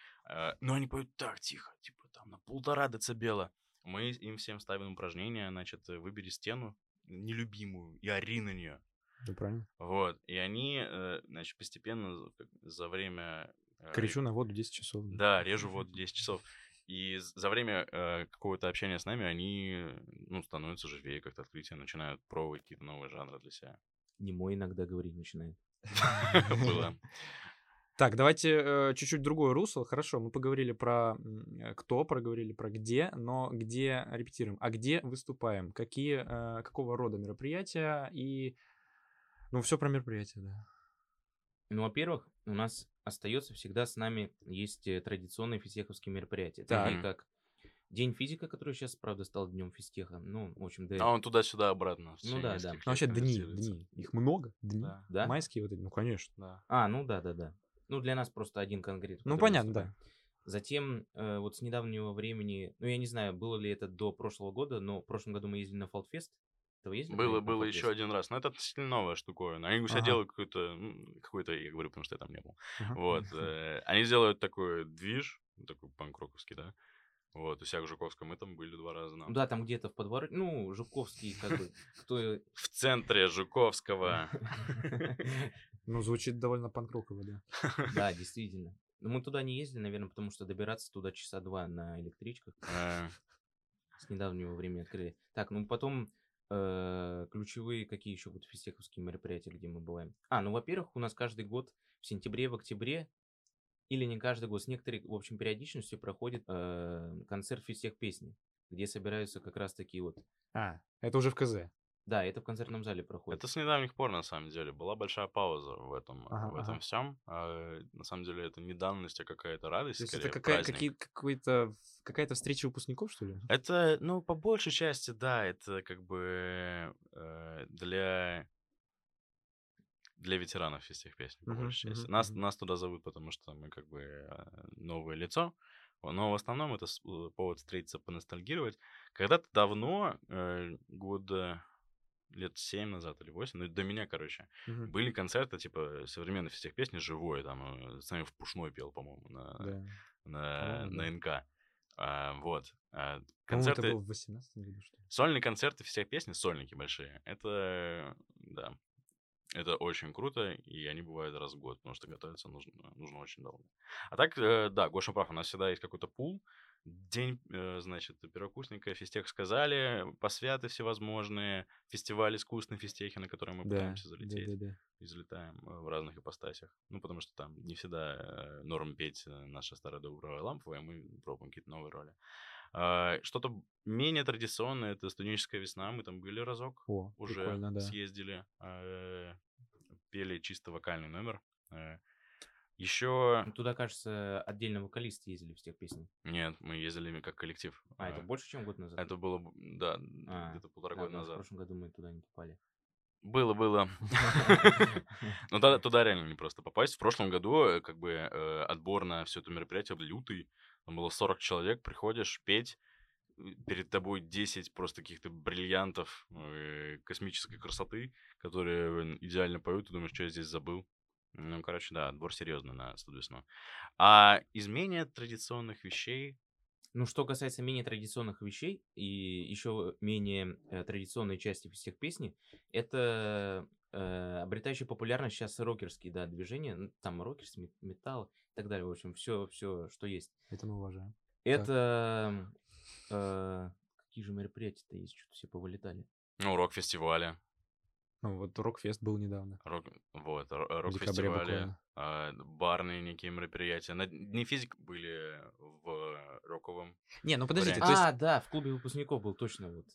Но они поют так тихо, типа там на полтора децибела. Мы им всем ставим упражнение, значит, выбери стену нелюбимую и ори на нее. Ну, правильно. Вот. И они, значит, постепенно за- время... Кричу на воду 10 часов. да, режу вот 10 часов. И за время э, какого-то общения с нами они, ну, становятся живее, как-то открытие, начинают пробовать какие-то новые жанры для себя. Не мой иногда говорить начинает. Было. Так, давайте э, чуть-чуть другое русло. Хорошо, мы поговорили про э, кто, проговорили про где, но где репетируем, а где выступаем, какие, э, какого рода мероприятия и... Ну, все про мероприятия, да. Ну, во-первых, у нас остается всегда с нами есть э, традиционные физтеховские мероприятия, Так. такие как День физика, который сейчас, правда, стал днем физтеха. Ну, в общем, да. А он туда-сюда обратно. Ну да, да. Ну, вообще дни, дни. Их много, дни. Да. Да? Майские вот эти, ну, конечно. Да. А, ну да, да, да. Ну, для нас просто один конкретно. Ну, понятно, да. Затем, э, вот с недавнего времени, ну, я не знаю, было ли это до прошлого года, но в прошлом году мы ездили на Фолтфест. Это вы ездили Было, было еще один раз. Но это относительно новая штуковина. Они у себя Ага. делают какой-то, м, какой-то, я говорю, потому что я там не был. Ага. Вот. э, Они делают такой движ, такой панк-роковский, да. Вот, у себя в Жуковском мы там были два раза. Ну нам. Да, там где-то в подворот, ну, Жуковский, как бы, кто... В центре Жуковского. Ну, звучит довольно панкроково, да. Да, действительно. Но мы туда не ездили, наверное, потому что добираться туда часа два на электричках. Э, С недавнего времени открыли. Так, ну потом ключевые какие еще вот физтеховские мероприятия, где мы бываем. А, ну, во-первых, у нас каждый год в сентябре, в октябре, или не каждый год, с некоторой, в общем, периодичностью проходит э, концерт физтех песни, где собираются как раз такие вот... А, это уже в КЗ. Да, это в концертном зале проходит. Это с недавних пор, на самом деле. Была большая пауза в этом, Ага, в этом ага. всем. на самом деле это не данность, а какая-то радость. То есть скорее, это какая, какие, какой-то, какая-то встреча выпускников, что ли? Это, ну, по большей части, да, это как бы э, для... для ветеранов физтех песни, по Мгм, большей части. мгм, Нас, мгм. нас туда зовут, потому что мы как бы э, новое лицо. Но в основном это э, повод встретиться, поностальгировать. Когда-то давно, э, года лет 7 назад или 8, ну, до меня, короче, Мгм. были концерты, типа, современной всех песни, живой, там, э, с нами в Пушной пел, по-моему, на, Да. на, По-моему, на. НК. А, вот. А, По-моему, это концерты, было в 18 году, что ли. сольные концерты всех песни, сольники большие, это, да, это очень круто, и они бывают раз в год, потому что готовиться нужно, нужно очень долго. А так, э, да, Гоша прав, у нас всегда есть какой-то пул, день, э, значит, первокурсника, физтех сказали, посвяты всевозможные, фестиваль искусственной физтехи, на который мы Да, пытаемся да, залететь да, да. и залетаем э, в разных ипостасях. Ну, потому что там не всегда э, норм петь э, наша старая добрая ламповая, мы пробуем какие-то новые роли. А, Что-то менее традиционное, это студенческая весна, мы там были разок, О, уже да. съездили, э, пели чисто вокальный номер. Еще... Ну, Туда, кажется, отдельно вокалисты ездили в тех песнях. Нет, мы ездили как коллектив. А, это Э, больше, чем год назад? Это было, да, А, где-то полтора Да, года да, В назад. прошлом году мы туда не попали. Было, было. Ну, туда, туда реально не просто попасть. В прошлом году, э, как бы, э, отбор на все это мероприятие был лютый. Там было 40 человек, приходишь петь, перед тобой 10 просто каких-то бриллиантов э, космической красоты, которые идеально поют, ты думаешь, что я здесь забыл. Ну, короче, да, отбор серьезный на студвесну. А из менее традиционных вещей... Ну, что касается менее традиционных вещей и еще менее э, традиционной части всех песни, это э, обретающие популярность сейчас рокерские, да, движения, там рокерс, мет- металл и так далее, в общем, все, все, что есть. Это мы уважаем. Это э, какие же мероприятия-то есть, что-то все повылетали. Ну, рок-фестивали. Ну, вот Рокфест был недавно. Рок, вот, В декабре рок-фестивали, а, барные некие мероприятия. На Дни физик были в роковом. Не, ну подождите, Вариант. то а, есть, да, в клубе выпускников был точно вот.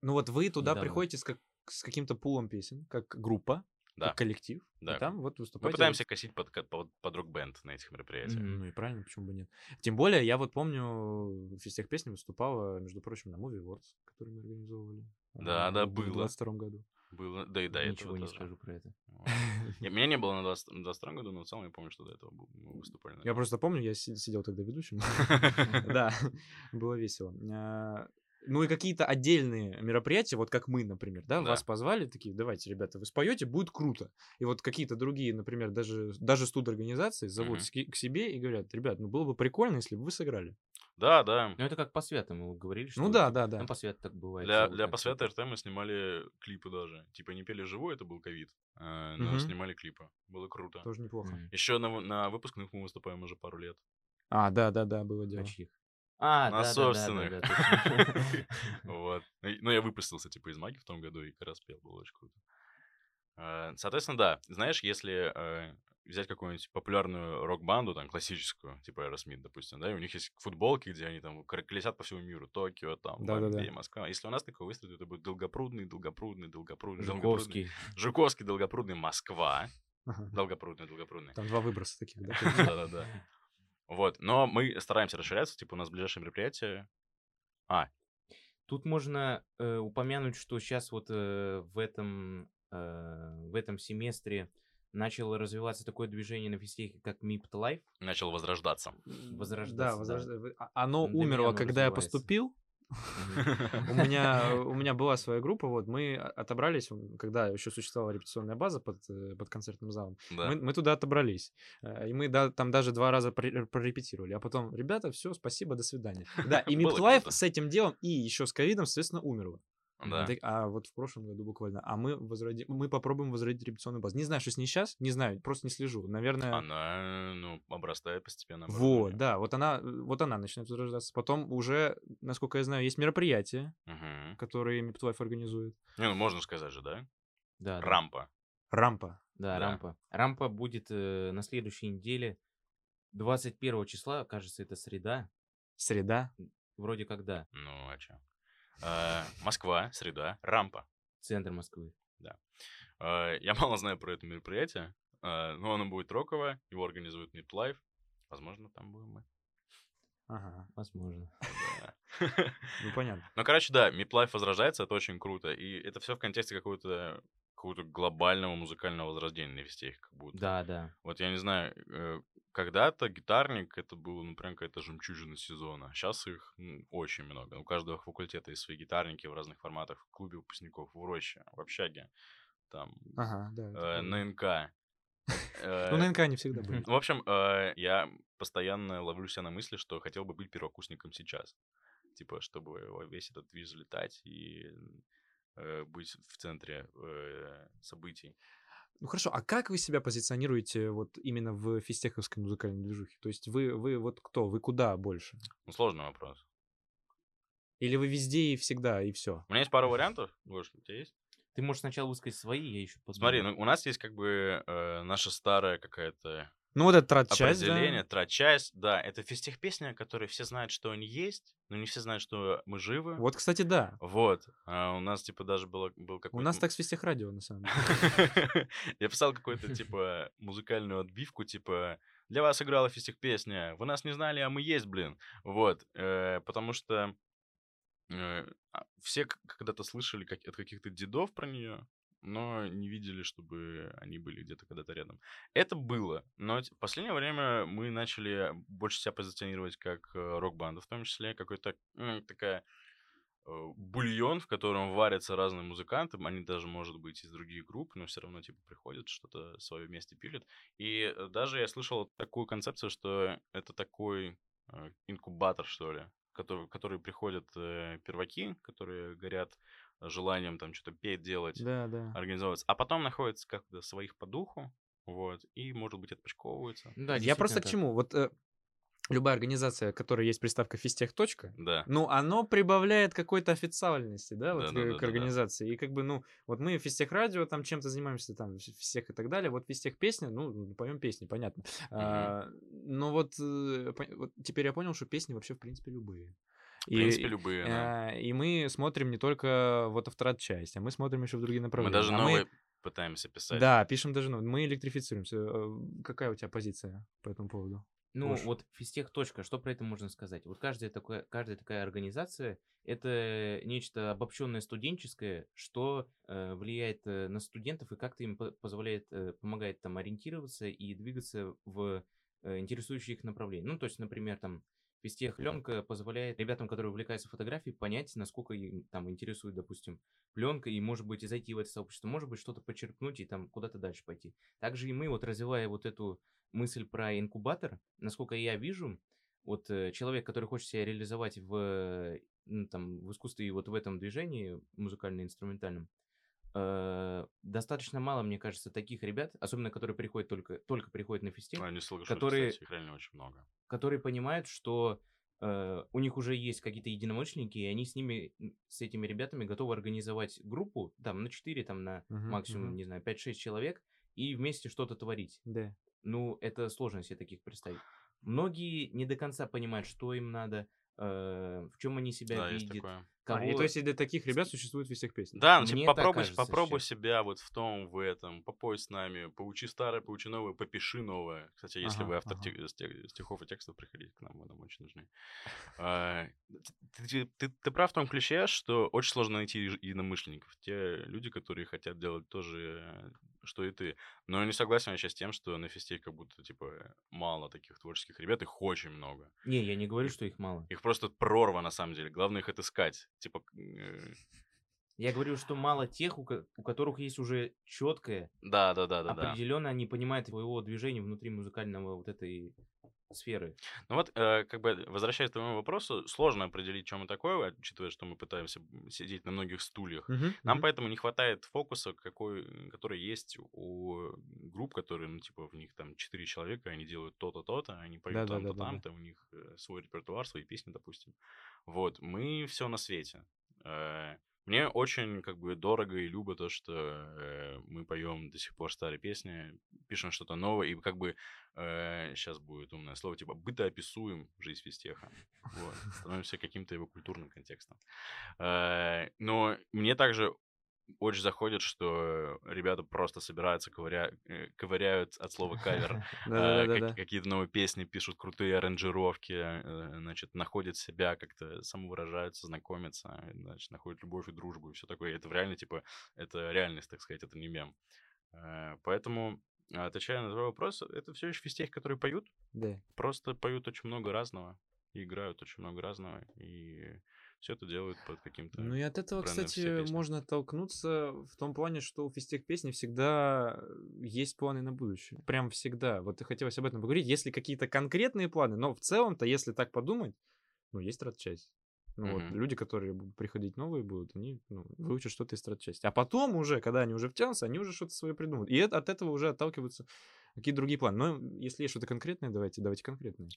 ну вот вы туда недавно. приходите с, как, с каким-то пулом песен, как группа, Да. как коллектив, Да. и там вот Мы выступаете. пытаемся косить под, под, под рок-бенд на этих мероприятиях. Ну и правильно, почему бы нет. Тем более, я вот помню, в фестех песни выступала, между прочим, на Movie Awards, который мы организовывали. Да, а, да, в было. 22 году. Было, да и до Ничего этого не тоже. скажу про это. Вот. Я- Меня не было на 20 на 22 году, но в целом я помню, что до этого мы выступали. Я просто помню, я си- сидел тогда ведущим. Да, было весело. А, Ну и какие-то отдельные мероприятия, вот как мы, например, да, Да. вас позвали, такие, давайте, ребята, вы споете, будет круто. И вот какие-то другие, например, даже, даже студ-организации зовут ски- к себе и говорят, ребят, ну было бы прикольно, если бы вы сыграли. Да, да. Ну, это как по светам мы говорили, что... Ну да, да, да. Ну, по свету так бывает. Для, для на посвята что-то. РТ мы снимали клипы даже. Типа не пели живой, это был ковид, а, но Мгм. снимали клипы. Было круто. Тоже неплохо. Мгм. Еще на, на выпускных мы выступаем уже пару лет. А, да, да, да, было На дело. чьих? А, На да, да, да, да, собственных. да. Вот. Ну, Ну, я выпустился, типа, из маги в том году и как раз пел, было очень круто. А, Соответственно, да. Знаешь, если э, взять какую-нибудь популярную рок-банду, там, классическую, типа Aerosmith, допустим, да, и у них есть футболки, где они там колесят по всему миру, Токио, там, Да-да-да. Бомбей, Москва. Если у нас такой выстрелит, это будет долгопрудный, долгопрудный, долгопрудный, долгопрудный. Жуковский. Жуковский, долгопрудный, Москва. Ага. Долгопрудный, долгопрудный. Там два выброса таких, да? Да-да-да. Вот, но мы стараемся расширяться, типа, у нас ближайшее мероприятие. Тут можно э, упомянуть, что сейчас вот э, в этом э, в этом семестре начало развиваться такое движение на фестивале, как MIPT Life. Начал возрождаться. Возрождаться, Да, да. возрожда- а- Оно Для умерло, оно когда я поступил. У меня, у меня была своя группа, вот, мы отобрались, когда еще существовала репетиционная база под, э, под концертным залом. Да. Мы, мы туда отобрались. Э, И мы да- там даже два раза прорепетировали. А потом, ребята, все, спасибо, до свидания. Да, и Было MIPT Life круто. с этим делом и еще с ковидом, соответственно, умерло. Да. Так- А вот в прошлом году буквально. А мы возроди... мы попробуем возродить репетиционную базу. Не знаю, что с ней сейчас, не знаю, просто не слежу. Наверное, Она, ну, обрастает постепенно. вот, да, вот она, вот она начинает возрождаться. Потом уже, насколько я знаю, есть мероприятия, Мгм. которые MIPT Life организует. Не, ну, можно сказать же, да? Да, да. Рампа. Рампа. Да, Да. рампа. Рампа будет э, на следующей неделе, 21 числа, кажется, это среда. Среда. Вроде как да, Ну, а чё? А, Москва, среда, рампа. центр Москвы. А, Я мало знаю про это мероприятие, а, но оно будет роковое, его организует Meet Life. Возможно, там будем мы. Ага. Возможно. Да. Ну, понятно. Ну, короче, да, Meet Life возрождается, это очень круто. И это все в контексте какого-то какого-то глобального музыкального возрождения на фестивале, как будто. Да, да. Вот я не знаю, э, когда-то гитарник это было, ну, прям какая-то жемчужина сезона. Сейчас их ну, очень много. У каждого факультета есть свои гитарники в разных форматах. В клубе выпускников, в Роще, в общаге, там, Ага, да. э, на НК. Ну, на Э, НК не всегда были. В общем, э, я постоянно ловлю себя на мысли, что хотел бы быть первокурсником сейчас. Типа, чтобы весь этот движ залетать и э, быть в центре э, событий. Ну хорошо, а как вы себя позиционируете вот именно в физтеховской музыкальной движухе? То есть вы, вы вот кто? Вы куда больше? Ну, сложный вопрос. Или вы везде и всегда, и все? У меня есть пару вариантов. Гош, у тебя есть? Ты можешь сначала высказать свои, я еще подумаю. Смотри, ну, у нас есть как бы э, наша старая какая-то Ну вот этот часть, определение, трат-часть. Да, это физтех песня, которые все знают, что они есть, но не все знают, что мы живы. Вот, кстати, да. Вот. А у нас, типа, даже было, был У какой-то... нас м- так с физтехрадио, на самом деле. Я писал какую-то, типа, музыкальную отбивку, типа, для вас играла физтех песня, вы нас не знали, а мы есть, блин. Вот, э, потому что э, а, все когда-то слышали как, от каких-то дедов про нее, но не видели, чтобы они были где-то когда-то рядом. Это было, но в последнее время мы начали больше себя позиционировать как э, рок-банда, в том числе какой-то такая э, бульон, в котором варятся разные музыканты, они даже, может быть, из других групп, но все равно, типа, приходят, что-то свое вместе пилят. И э, даже я слышал такую концепцию, что это такой инкубатор, что ли, который, который приходят перваки, которые горят желанием там что-то петь, делать, Да, да. организовываться, а потом находятся как-то своих по духу, вот, и, может быть, отпочковываются. Да, Я просто к действительно чему? Вот э, любая организация, в которой есть приставка физтех. точка, Да. Ну, оно прибавляет какой-то официальности, да, вот к- Да-да-да-да-да. к организации. И как бы, ну, вот мы физтех радио, там чем-то занимаемся, там, всех и так далее. Вот физтех песня, ну, поем песни, понятно. А, но вот, э, вот теперь я понял, что песни вообще, в принципе, любые. В принципе, любые, да. а, и мы смотрим не только вот вторая часть, а мы смотрим еще в другие Мы направления. даже А новые пытаемся писать. Да, пишем даже новые. Мы электрифицируемся. Э, Какая у тебя позиция по этому поводу? Ну, Гош. вот физтех. Точка, что про это можно сказать? Вот каждая такая, каждая такая организация это нечто обобщенное студенческое, что э, влияет э, на студентов и как-то им по- позволяет, э, помогает там ориентироваться и двигаться в э, интересующие их направления. Ну, то есть, например, там физтех пленка позволяет ребятам, которые увлекаются фотографией, понять, насколько им там интересует, допустим, пленка, и, может быть, и зайти в это сообщество, может быть, что-то почерпнуть и там куда-то дальше пойти. Также и мы, вот развивая вот эту мысль про инкубатор, насколько я вижу, вот э, человек, который хочет себя реализовать в, ну, там, в искусстве и вот в этом движении музыкально-инструментальном, э, достаточно мало, мне кажется, таких ребят, особенно которые приходят только, только приходят на фестиваль, Ну, не соглашусь, которые- кстати, их реально очень много. которые понимают, что э, у них уже есть какие-то единомышленники, и они с ними, с этими ребятами готовы организовать группу, там, на 4, там, на Мгм, максимум, мгм. не знаю, 5-6 человек, и вместе что-то творить. Да. Ну, это сложно себе таких представить. Многие не до конца понимают, что им надо, э, в чем они себя Да, есть видят, такое. Кого... А, и то есть и для таких ребят существует физтех песня. Да, ну, типа, попробуй, кажется попробуй сейчас. себя вот в том, в этом, попой с нами, поучи старое, поучи новое, попиши новое. Кстати, если Ага, вы автор ага. стех- стихов и текстов, приходите к нам, мы нам очень нужны. А, Ты, ты- ты- ты прав в том ключе, что очень сложно найти единомышленников. Те люди, которые хотят делать то же, э, что и ты. Но я не согласен вообще с тем, что на фесте как будто, типа, мало таких творческих ребят, их очень много. Не, я не говорю, что их мало. Их просто прорва, на самом деле. Главное их отыскать. Типа, э, Я говорю, что мало тех, у, ко- у которых есть уже четкое, да, да, да, да, да. определенно они понимают своего движения внутри музыкального вот этой сферы. Ну вот, э, как бы, возвращаясь к твоему вопросу, сложно определить, чем мы такое, учитывая, что мы пытаемся сидеть на многих стульях. Мгм, Нам мгм. поэтому не хватает фокуса, какой, который есть у групп, которые, ну, типа, в них там четыре человека, они делают то-то, то-то, они поют там-то, Да-да-да-да-да. там-то, у них э, свой репертуар, свои песни, допустим. Вот, мы все на свете. Э, Мне очень, как бы, дорого и любо то, что э, мы поем до сих пор старые песни, пишем что-то новое, и как бы сейчас будет умное слово, типа бытоописуем жизнь физтеха. Вот. Становимся каким-то его культурным контекстом. Э, Но мне также очень заходит, что ребята просто собираются, ковыря... э, ковыряют от слова кавер а, какие-то новые песни, пишут крутые аранжировки, э, значит, находят себя, как-то самовыражаются, знакомятся, значит, находят любовь и дружбу и все такое. Это реально, типа, это реальность, так сказать, это не мем. Э, Поэтому, отвечая на твой вопрос, это все еще физтехи, которые поют, Да. просто поют очень много разного, и играют очень много разного, и все это делают под каким-то... Ну и от этого, кстати, можно оттолкнуться в том плане, что у физтех песни всегда есть планы на будущее. Прям всегда. Вот и хотелось об этом поговорить. Если какие-то конкретные планы, но в целом-то, если так подумать, ну, есть стратчасть. Ну, вот Мгм. люди, которые будут приходить новые будут, они ну, выучат что-то из стратчасти. А потом уже, когда они уже втянутся, они уже что-то свое придумают. И от этого уже отталкиваются какие-то другие планы. Но если есть что-то конкретное, давайте, давайте конкретное.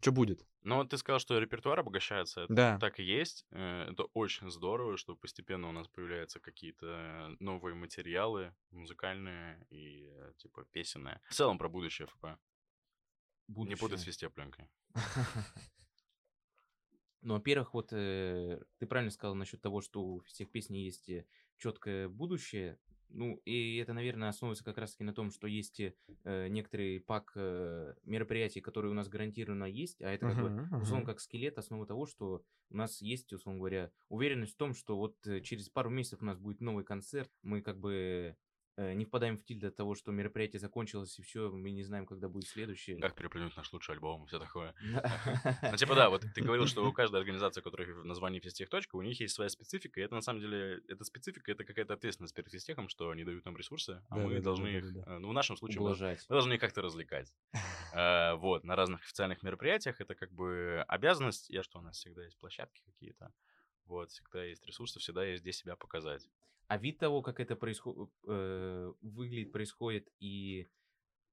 Что будет? Ну, вот ты сказал, что репертуар обогащается. Это Да. так и есть. Э, Это очень здорово, что постепенно у нас появляются какие-то новые материалы музыкальные и, э, типа, песенные. В целом про будущее ФП. Не путать с Будущее. вестепленкой. Ну, во-первых, вот э, ты правильно сказал насчет того, что у всех песен есть четкое будущее. Ну, и это, наверное, основывается как раз-таки на том, что есть э, некоторый пак э, мероприятий, которые у нас гарантированно есть, а это как бы Мгм, условно как скелет, основа того, что у нас есть, условно говоря, уверенность в том, что вот э, через пару месяцев у нас будет новый концерт, мы как бы не впадаем в тильд от того, что мероприятие закончилось, и все, мы не знаем, когда будет следующее. Как переплюнуть наш лучший альбом и все такое. Ну, типа, да, вот ты говорил, что у каждой организации, у которой в названии физтех точка, у них есть своя специфика, и это на самом деле, эта специфика, это какая-то ответственность перед физтехом, что они дают нам ресурсы, а мы должны их, э, ну, в нашем случае, мы должны их как-то развлекать. Э, Вот, на разных официальных мероприятиях это как бы обязанность, я что, у нас всегда есть площадки какие-то, вот, всегда есть ресурсы, всегда есть где себя показать. А вид того, как это происходит, выглядит, происходит, и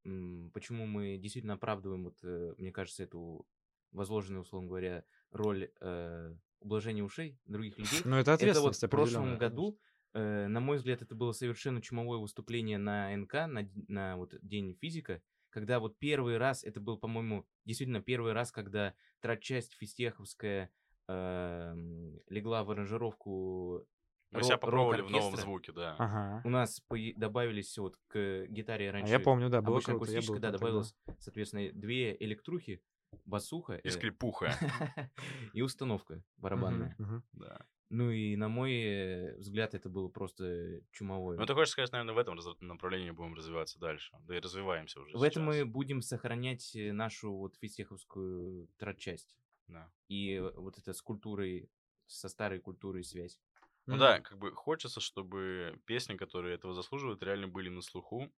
м, почему мы действительно оправдываем, вот, э, мне кажется, эту возложенную, условно говоря, роль э, ублажения ушей других людей. Ну, это Это вот ответственность в прошлом году, э, на мой взгляд, это было совершенно чумовое выступление на НК, на, на вот День физика, когда вот первый раз, это был, по-моему, действительно первый раз, когда трат-часть физтеховская эм, легла в аранжировку Мы себя попробовали в новом звуке, да. Ага. У нас добавились вот к гитаре А раньше. я помню, да, было круто, я акустической, был да, добавилось, соответственно, две электрухи, басуха И э, скрипуха, и установка барабанная. Да. Ну и на мой взгляд это было просто чумовое. Ну, ты хочешь сказать, наверное, в этом направлении будем развиваться дальше. Да и развиваемся уже В этом мы сейчас. будем сохранять э, нашу вот физтеховскую трат-часть. Да. И э, вот это с культурой, со старой культурой связь. Ну да, как бы хочется, чтобы песни, которые этого заслуживают, реально были на слуху.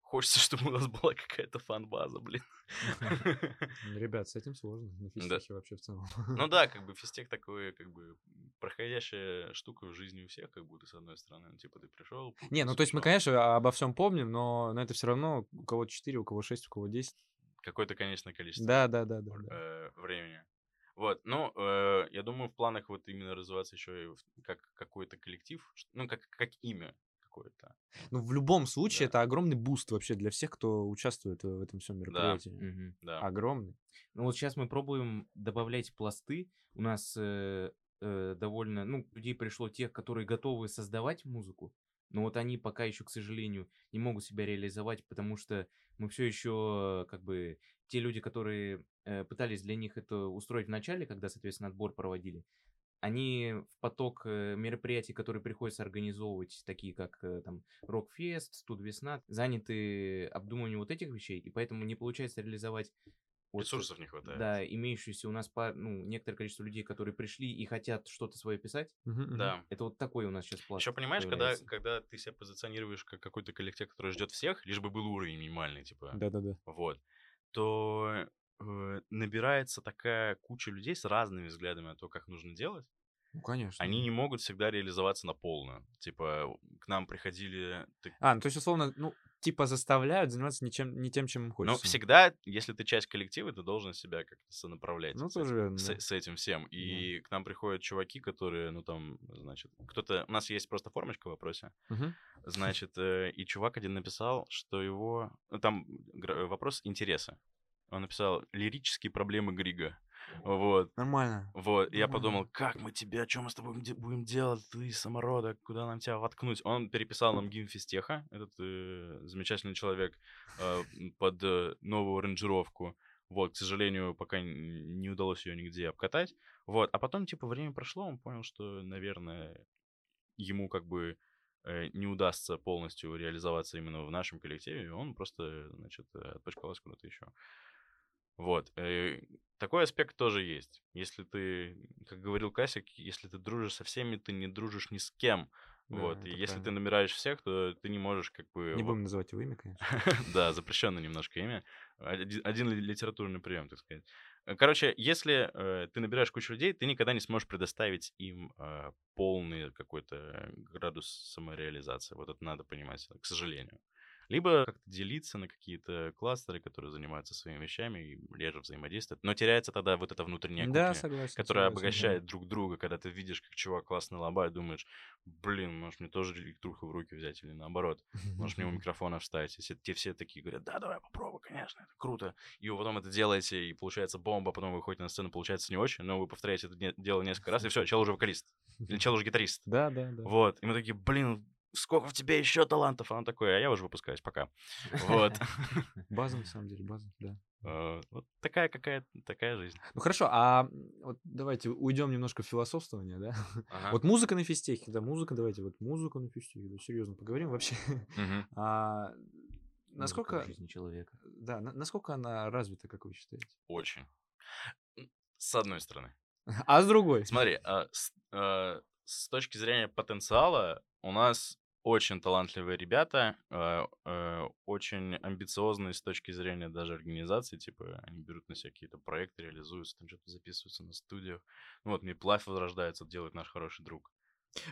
Хочется, чтобы у нас была какая-то фан-база, блин. Ну, Ребят, с этим сложно. На физтехе вообще в целом. Ну да, как бы физтех такой, как бы, проходящая штука в жизни у всех, как будто, с одной стороны. Ну, Типа, ты пришел. Не, ну то есть мы, конечно, обо всем помним, но, но это все равно у кого 4, у кого 6, у кого 10. Какое-то конечное количество Да, да, да, да. да. э, времени. Вот, ну, э, я думаю, в планах вот именно развиваться еще и в- как какой-то коллектив, ну, как, как имя какое-то. Ну, в любом случае, Да. это огромный буст вообще для всех, кто участвует в этом всем мероприятии. Мгм. Да. Огромный. Ну вот сейчас мы пробуем добавлять пласты. У нас э, э, довольно, ну, людей пришло тех, которые готовы создавать музыку. Но вот они пока еще, к сожалению, не могут себя реализовать, потому что мы все еще, как бы, те люди, которые э, пытались для них это устроить в начале, когда, соответственно, отбор проводили, они в поток э, мероприятий, которые приходится организовывать, такие как э, там Рокфест, Студ Весна, заняты обдумыванием вот этих вещей, и поэтому не получается реализовать вот, Ресурсов не хватает. да, имеющуюся у нас пар- ну, некоторое количество людей, которые пришли и хотят что-то свое писать. Мгм. Да. Это вот такой у нас сейчас пласт. Еще понимаешь, когда, когда ты себя позиционируешь как какой-то коллектив, который ждет всех, лишь бы был уровень минимальный, типа, Да-да-да. вот, то э, набирается такая куча людей с разными взглядами на то, как нужно делать. Ну, конечно. Они не могут всегда реализоваться на полную. Типа, к нам приходили... ты- А, ну то есть, условно, ну, типа заставляют заниматься ничем, не тем, чем им Но хочется. всегда, если ты часть коллектива, ты должен себя как-то сонаправлять Ну, с, этим, тоже с- да. с этим всем. И к нам приходят чуваки, которые, ну, там, значит, кто-то... У нас есть просто формочка в вопросе. Мгм. Значит, э, и чувак один написал, что его... Ну, там вопрос интереса. Он написал «Лирические проблемы Грига». Вот. Нормально. Вот, и я подумал, как мы тебя, что мы с тобой будем де- будем делать, ты самородок, куда нам тебя воткнуть? Он переписал нам гимн Фистеха, этот э, замечательный человек, э, под э, новую аранжировку. Вот, к сожалению, пока не удалось ее нигде обкатать. Вот, а потом, типа, время прошло, он понял, что, наверное, ему как бы э, не удастся полностью реализоваться именно в нашем коллективе, и он просто, значит, э, отпочковался куда-то еще. Вот. э, Такой аспект тоже есть. Если ты, как говорил Касик, если ты дружишь со всеми, ты не дружишь ни с кем. Да, вот. И это если ты правильно. набираешь всех, то ты не можешь как бы... Не будем называть его имя, конечно. да, запрещенное немножко имя. Один, один ли- литературный прием, так сказать. Э, Короче, если э, ты набираешь кучу людей, ты никогда не сможешь предоставить им э, полный какой-то градус самореализации. Вот это надо понимать, к сожалению. Либо как-то делиться на какие-то кластеры, которые занимаются своими вещами и реже взаимодействуют. Но теряется тогда вот эта внутренняя Да, кухня, согласен. которая согласен, да. обогащает друг друга, когда ты видишь, как чувак классно лобает, думаешь, блин, может мне тоже электруха в руки взять или наоборот. Можешь мне у микрофона вставить. Если те все такие говорят, да, давай попробуй, конечно, это круто. И вы потом это делаете, и получается бомба, потом вы выходите на сцену, получается не очень, но вы повторяете это дело несколько раз, и все, чел уже вокалист. Или чел уже гитарист. Да, да, да. Вот. И мы такие, блин, сколько в тебе еще талантов? А он такой, а я уже выпускаюсь, пока. Вот. База, на самом деле, база, да. Э, Вот такая какая такая жизнь. Ну хорошо, а вот давайте уйдем немножко в философствование, да? Ага. Вот музыка на физтехе, да, музыка, давайте, вот музыка на физтехе, да, серьезно поговорим вообще. Мгм. А Музыка в насколько, жизни человека. да, на- насколько она развита, как вы считаете? Очень. С одной стороны. А с другой? Смотри, а, с, а, с точки зрения потенциала у нас очень талантливые ребята, а, а, очень амбициозные с точки зрения даже организации, типа они берут на себя какие-то проекты, реализуются, там что-то записываются на студиях. Ну вот Миплайф возрождается, делает наш хороший друг.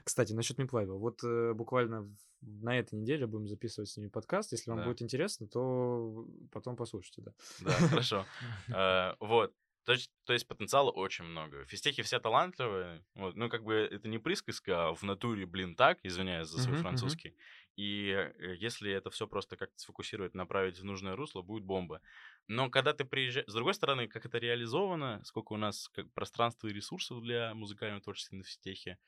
Кстати, насчет Миплайва. Вот э, буквально на этой неделе будем записывать с ними подкаст. Если вам Да. будет интересно, то потом послушайте, да. Да, хорошо. А, Вот. То есть, то есть потенциала очень много. Физтехи все талантливые. Вот. Ну, как бы это не присказка, а в натуре, блин, так, извиняюсь за свой мгм. французский. И э, если это все просто как-то сфокусировать, направить в нужное русло, будет бомба. Но когда ты приезжаешь... С другой стороны, как это реализовано, сколько у нас как пространства и ресурсов для музыкального творчества на физтехе,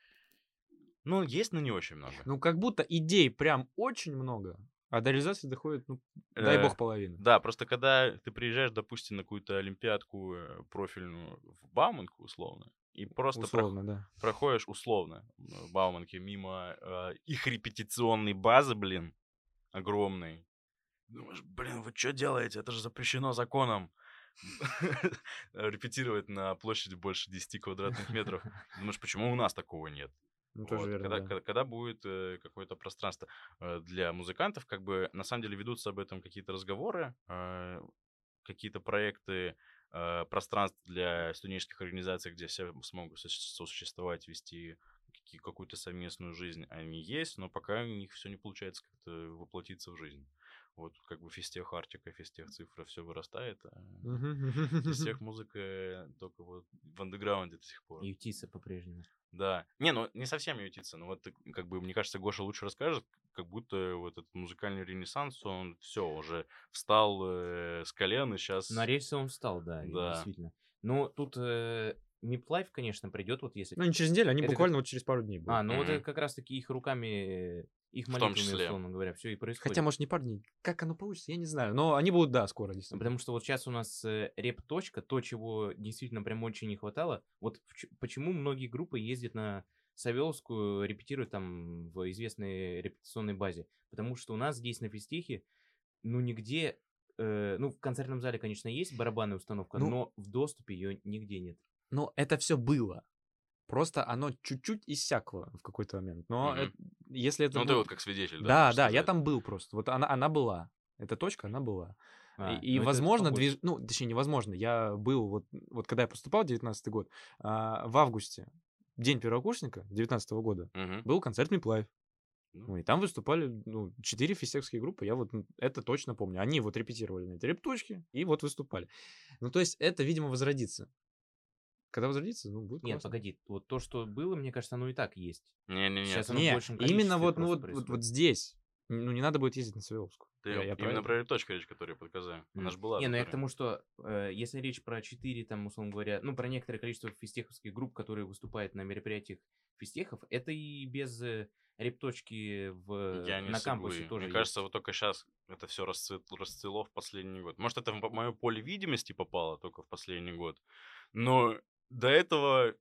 ну, есть, но не очень много. Ну, как будто идей прям очень много, а до реализации доходит, ну, дай Э, бог, половина. Да, просто когда ты приезжаешь, допустим, на какую-то олимпиадку э, профильную в Бауманку, условно, и просто Условно, да. проходишь условно в Бауманке мимо э, их репетиционной базы, блин, огромной. Думаешь, блин, вы что делаете? Это же запрещено законом. Репетировать на площади больше 10 квадратных метров. Думаешь, почему у нас такого нет? Ну, тоже Вот, верно, когда, да. когда, когда будет э, какое-то пространство э, для музыкантов, как бы на самом деле ведутся об этом какие-то разговоры, э, какие-то проекты, э, пространств для студенческих организаций, где все смогут сос- сосуществовать, вести какую-то совместную жизнь, они есть, но пока у них все не получается как-то воплотиться в жизнь. Вот как бы физтех Артика, физтех Цифра, все вырастает, а физтех музыка только вот в андеграунде до сих пор. И птица по-прежнему. Да. Не, ну не совсем ютиться, но вот как бы, мне кажется, Гоша лучше расскажет, как будто вот этот музыкальный ренессанс, он все, уже встал э, с колен и сейчас... На рельсы он встал, да, Да. действительно. Но тут э, Миплайф, конечно, придет, вот если... Ну, не через неделю, они Это как- буквально вот через пару дней будут. А, ну вот Мгм. это как раз-таки их руками, их В том молитвами, числе. условно говоря, все и происходит. Хотя, может, не пару дней. Как оно получится, я не знаю. Но они будут, да, скоро, действительно. Потому что вот сейчас у нас э, реп-точка, то, чего действительно прям очень не хватало. Вот в почему многие группы ездят на Савеловскую, репетируют там в известной репетиционной базе. Потому что у нас здесь на физтехе, ну, нигде... э, ну, в концертном зале, конечно, есть барабанная установка, Ну- но в доступе ее нигде нет. Но это все было. Просто оно чуть-чуть иссякло в какой-то момент. Но Мгм. это- если это... Ну, ты будет- вот как свидетель, да? Да, да, я сказать. там был просто. Вот она, она была. Эта точка, она была. А, и, ну, возможно, движ... ну, точнее, невозможно. Я был, вот, вот когда я поступал, 19 год, а, в августе, день первокурсника 19 года, Мгм. был концерт Миплайв. Ну, Ну, и там выступали, ну, четыре физтехские группы, я вот м, это точно помню. Они вот репетировали на этой репточке и вот выступали. Ну, то есть это, видимо, возродится. Когда возродится, ну, будет Нет, классно. погоди, вот то, что было, мне кажется, оно и так есть. Не-не-не. Щас это- оно в Не, большем именно вот, ну, вот, вот, вот здесь. Ну, не надо будет ездить на Савеловскую. Ты Я- я именно правильно? про точка речь, которую я подказаю. Она М. же была. Не, ну я к тому, что э, если речь про 4, там, условно говоря, ну, про некоторое количество физтеховских групп, которые выступают на мероприятиях физтехов, это и без э, репточки в, Я не на кампусе соглы. тоже Мне есть. кажется, вот только сейчас это все расцвело в последний год. Может, это в мое поле видимости попало только в последний год. Но до этого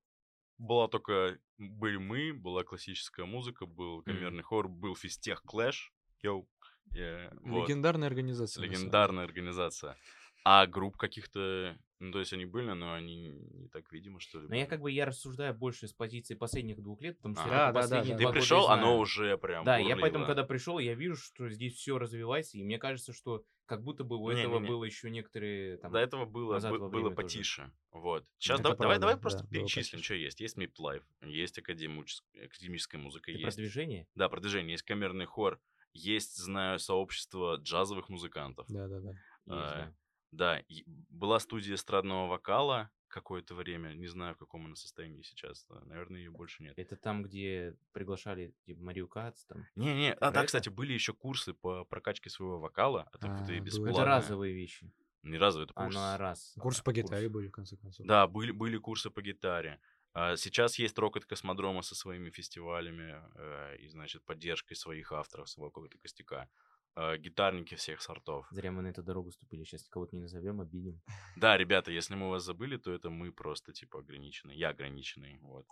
была только были мы, была классическая музыка, был камерный хор, был физтех Клэш. Йоу. Вот. Легендарная организация. на самом деле. Легендарная организация. А групп каких-то, ну, то есть они были, но они не так видимо, что ли. Но я как бы я рассуждаю больше с позиции последних двух лет, потому что я только Да, да, да, последние да. Ты два года и пришел, оно знаю. уже прям Да, я бурлило. поэтому, когда пришел, я вижу, что здесь все развивается, и мне кажется, что как будто бы у этого Не-не-не. было еще некоторые там. До этого было, назад во было время тоже. потише. Вот. Сейчас Это давай, давай, правда, давай да, просто было перечислим, потише. что есть. Есть Мип Лайф, есть академическая, академическая музыка, Ты есть. продвижение? Да, продвижение, есть камерный хор, есть, знаю, сообщество джазовых музыкантов. Да, да, да. Есть, А, да. Была студия эстрадного вокала какое-то время, не знаю, в каком она состоянии сейчас. да, Наверное, ее больше нет. Это там, где приглашали типа Марио Кац, там. Не-не, а да, кстати, были еще курсы по прокачке своего вокала. Это, А, это бесплатно. Это разовые вещи. Не разовый, это А, курс. ну а раз. Курсы а, по курс. гитаре были, в конце концов. Да, были, были курсы по гитаре. А, Сейчас есть Рокет Космодрома со своими фестивалями э, и, значит, поддержкой своих авторов, своего какого-то костяка. А, Гитарники всех сортов. Зря мы на эту дорогу ступили. Сейчас кого-то не назовем, обидим. Да, ребята, если мы вас забыли, то это мы просто, типа, ограничены. Я ограниченный, вот.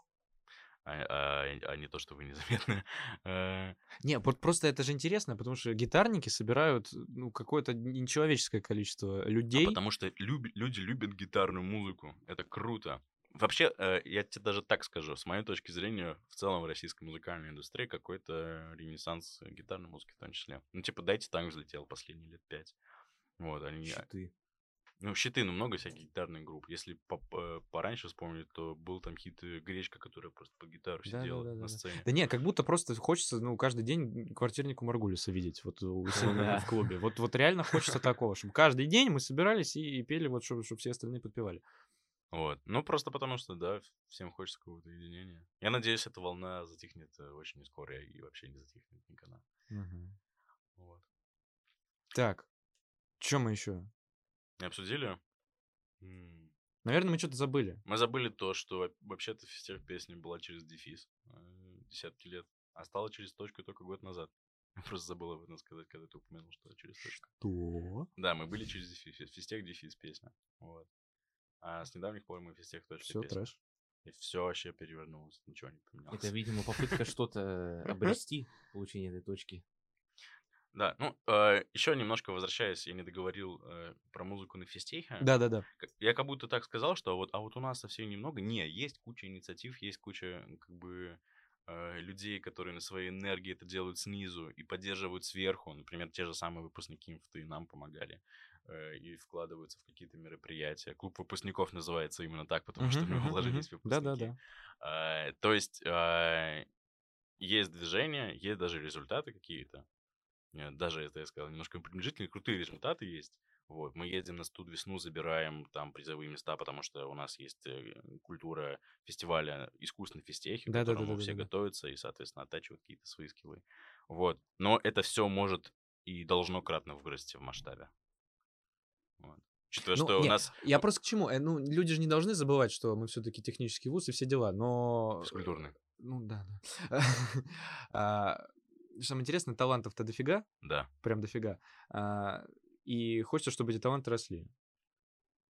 А, а- а не то, что вы незаметны. Э, Не, вот просто это же интересно, потому что гитарники собирают ну, какое-то нечеловеческое количество а людей. потому что люби- люди любят гитарную музыку. Это круто. Вообще, э, я тебе даже так скажу, с моей точки зрения, в целом в российской музыкальной индустрии какой-то ренессанс гитарной музыки в том числе. Ну, типа, дайте танк взлетел последние лет пять. Вот, они... Щиты. Ну, щиты, ну, много всяких гитарных групп. Если по- пораньше вспомнить, то был там хит э, Гречка, которая просто по гитару Да, сидела да, да, на да. сцене. Да не, как будто просто хочется, ну, каждый день квартирнику Маргулиса видеть вот у себя Да. в клубе. Вот, вот реально хочется такого, чтобы каждый день мы собирались и, и пели, вот, чтобы, все остальные подпевали. Вот. Ну, просто потому что, да, всем хочется какого-то единения. Я надеюсь, эта волна затихнет э, очень не скоро и вообще не затихнет никогда. Вот. Так, что мы еще? Не обсудили? Наверное, мы что-то забыли. Мы забыли то, что во- вообще-то фестиваль песни была через дефис э, десятки лет, а стала через точку только год назад. Я просто забыл об этом сказать, когда ты упомянул, что через точку. Что? Да, мы были через дефис, физтех дефис песня. Вот. А с недавних пор мы физтех точка Все, песня. трэш. И все вообще перевернулось, ничего не поменялось. Это, видимо, попытка что-то обрести, получение этой точки. Да, ну, еще немножко возвращаясь, я не договорил э, про музыку на физтехе. Да-да-да. Я как будто так сказал, что вот, а вот у нас совсем немного. Не, есть куча инициатив, есть куча, как бы, э, людей, которые на своей энергии это делают снизу и поддерживают сверху. Например, те же самые выпускники инфты нам помогали э, и вкладываются в какие-то мероприятия. Клуб выпускников называется именно так, потому что Мгм, мы вложились в выпускники. Да-да-да. А, То есть а, есть движение, есть даже результаты какие-то. Э, Даже это я сказал немножко приближительные, крутые результаты есть. Вот, мы едем на студ весну, забираем там призовые места, потому что у нас есть э, культура фестиваля искусственной физтехи, к которому все Да-да-да-да-да-да. готовятся и, соответственно, оттачивают какие-то свои скиллы. Вот. Но это все может и должно кратно вырасти в масштабе. Учитывая, Ну, что у не, нас Я просто к чему? Э, Ну, люди же не должны забывать, что мы все-таки технический вуз и все дела, но... физкультурный. Ну, да, да. А, Самое интересное, талантов-то дофига, Да. прям дофига. А, И хочется, чтобы эти таланты росли.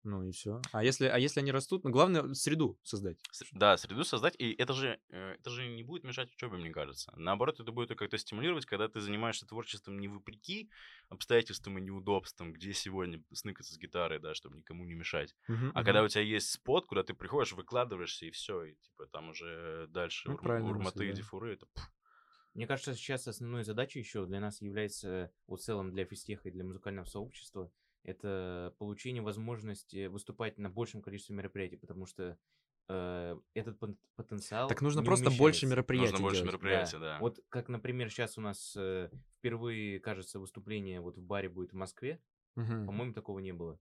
Ну и все. А если, а если они растут, ну главное среду создать. Да, среду создать, и это же, э, это же не будет мешать учебе, мне кажется. Наоборот, это будет как-то стимулировать, когда ты занимаешься творчеством не вопреки обстоятельствам и неудобствам, где сегодня сныкаться с гитарой, да, чтобы никому не мешать. Мгм, А мгм. когда у тебя есть спот, куда ты приходишь, выкладываешься, и все, и типа там уже дальше Ну, мысль, урматы и да. дифуры, это Мне кажется, сейчас основной задачей еще для нас является, вот в целом для физтеха и для музыкального сообщества, это получение возможности выступать на большем количестве мероприятий, потому что э, этот потенциал Так нужно не просто больше мероприятий нужно больше делать. мероприятий, да. Вот как, например, сейчас у нас э, впервые, кажется, выступление вот в баре будет в Москве. Мгм. По-моему, такого не было.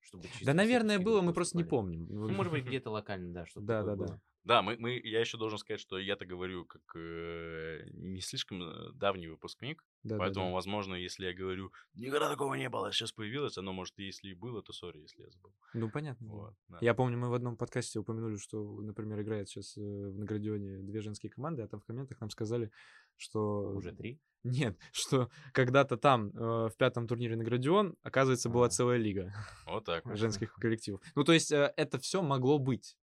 Чтобы чисто Да, наверное, было, мы просто не помним. Ну, может быть, где-то локально, да, что-то Да, да, да. было. Да, мы, мы, я еще должен сказать, что я-то говорю как э, не слишком э, давний выпускник, Да, да, поэтому, да. возможно, если я говорю, никогда такого не было, сейчас появилось, оно, может, если и было, то сори, если я забыл. Ну, понятно. да. Вот, да. Я помню, мы в одном подкасте упомянули, что, например, играет сейчас в Наградионе две женские команды, а там в комментах нам сказали, что... Уже три? Нет, что когда-то там, э, в пятом турнире Наградион, оказывается, была А. целая лига Вот так. женских коллективов. Ну, то есть э, это все могло быть.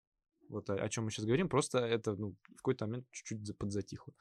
Вот о, чем мы сейчас говорим, просто это ну, в какой-то момент чуть-чуть за- подзатихло.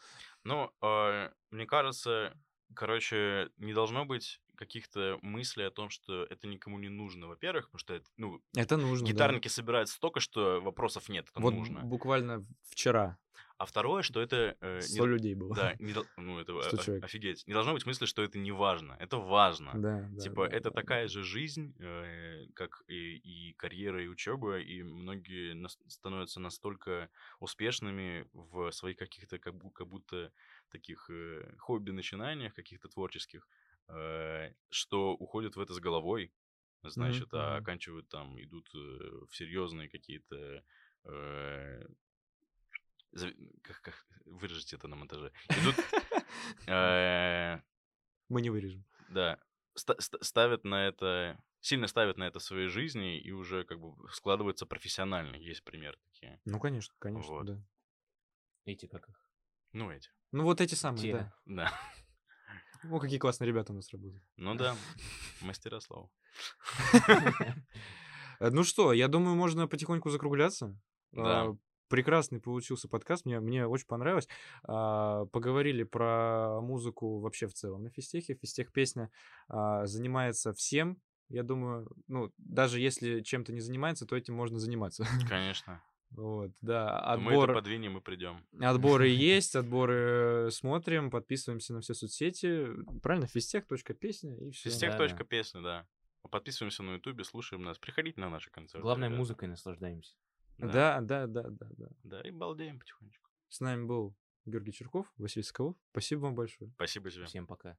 Ну, э, мне кажется, короче, не должно быть каких-то мыслей о том, что это никому не нужно, во-первых, потому что это, ну, Это нужно. да. гитарники собирают столько, что вопросов нет, это Вот нужно. буквально вчера А второе, что это... э, не 100 д- людей было. Да, не ну это о- офигеть. Не должно быть мысли, что это не важно. Это важно. Да, да, Типа, да, это да, такая да. же жизнь, э, как и, и карьера, и учеба, и многие нас- становятся настолько успешными в своих каких-то как, как будто таких э, хобби-начинаниях, каких-то творческих, э, что уходят в это с головой, значит, а мгм. оканчивают там, идут э, в серьезные какие-то... э, как, как выражите это на монтаже? Идут... э, Мы не вырежем. да, ста- ста- ставят на это, сильно ставят на это своей жизни и уже как бы складываются профессионально. Есть примеры такие. Ну, конечно, конечно, Вот. да. Эти как их? Ну, эти. Ну, вот эти самые, Те. да. Да. О, какие классные ребята у нас работают. Ну да, мастера слова. Ну что, я думаю, можно потихоньку закругляться. Да. А, Прекрасный получился подкаст, мне, мне очень понравилось. А, Поговорили про музыку вообще в целом на физтехе. Физтех песня а, занимается всем. Я думаю, ну, даже если чем-то не занимается, то этим можно заниматься. Конечно. Вот, да, То Мы это отбор, подвинем и придем. отборы есть, отборы смотрим, подписываемся на все соцсети. Правильно, физтех.песня и все. Физтех Да, точка да. песня, да. Подписываемся на ютубе, слушаем нас. Приходите на наши концерты. Главное, ребята. музыкой наслаждаемся. Да, да, да, да, да. Да, и балдеем потихонечку. С нами был Георгий Черков, Василий Соколов. Спасибо вам большое. Спасибо тебе. Всем пока.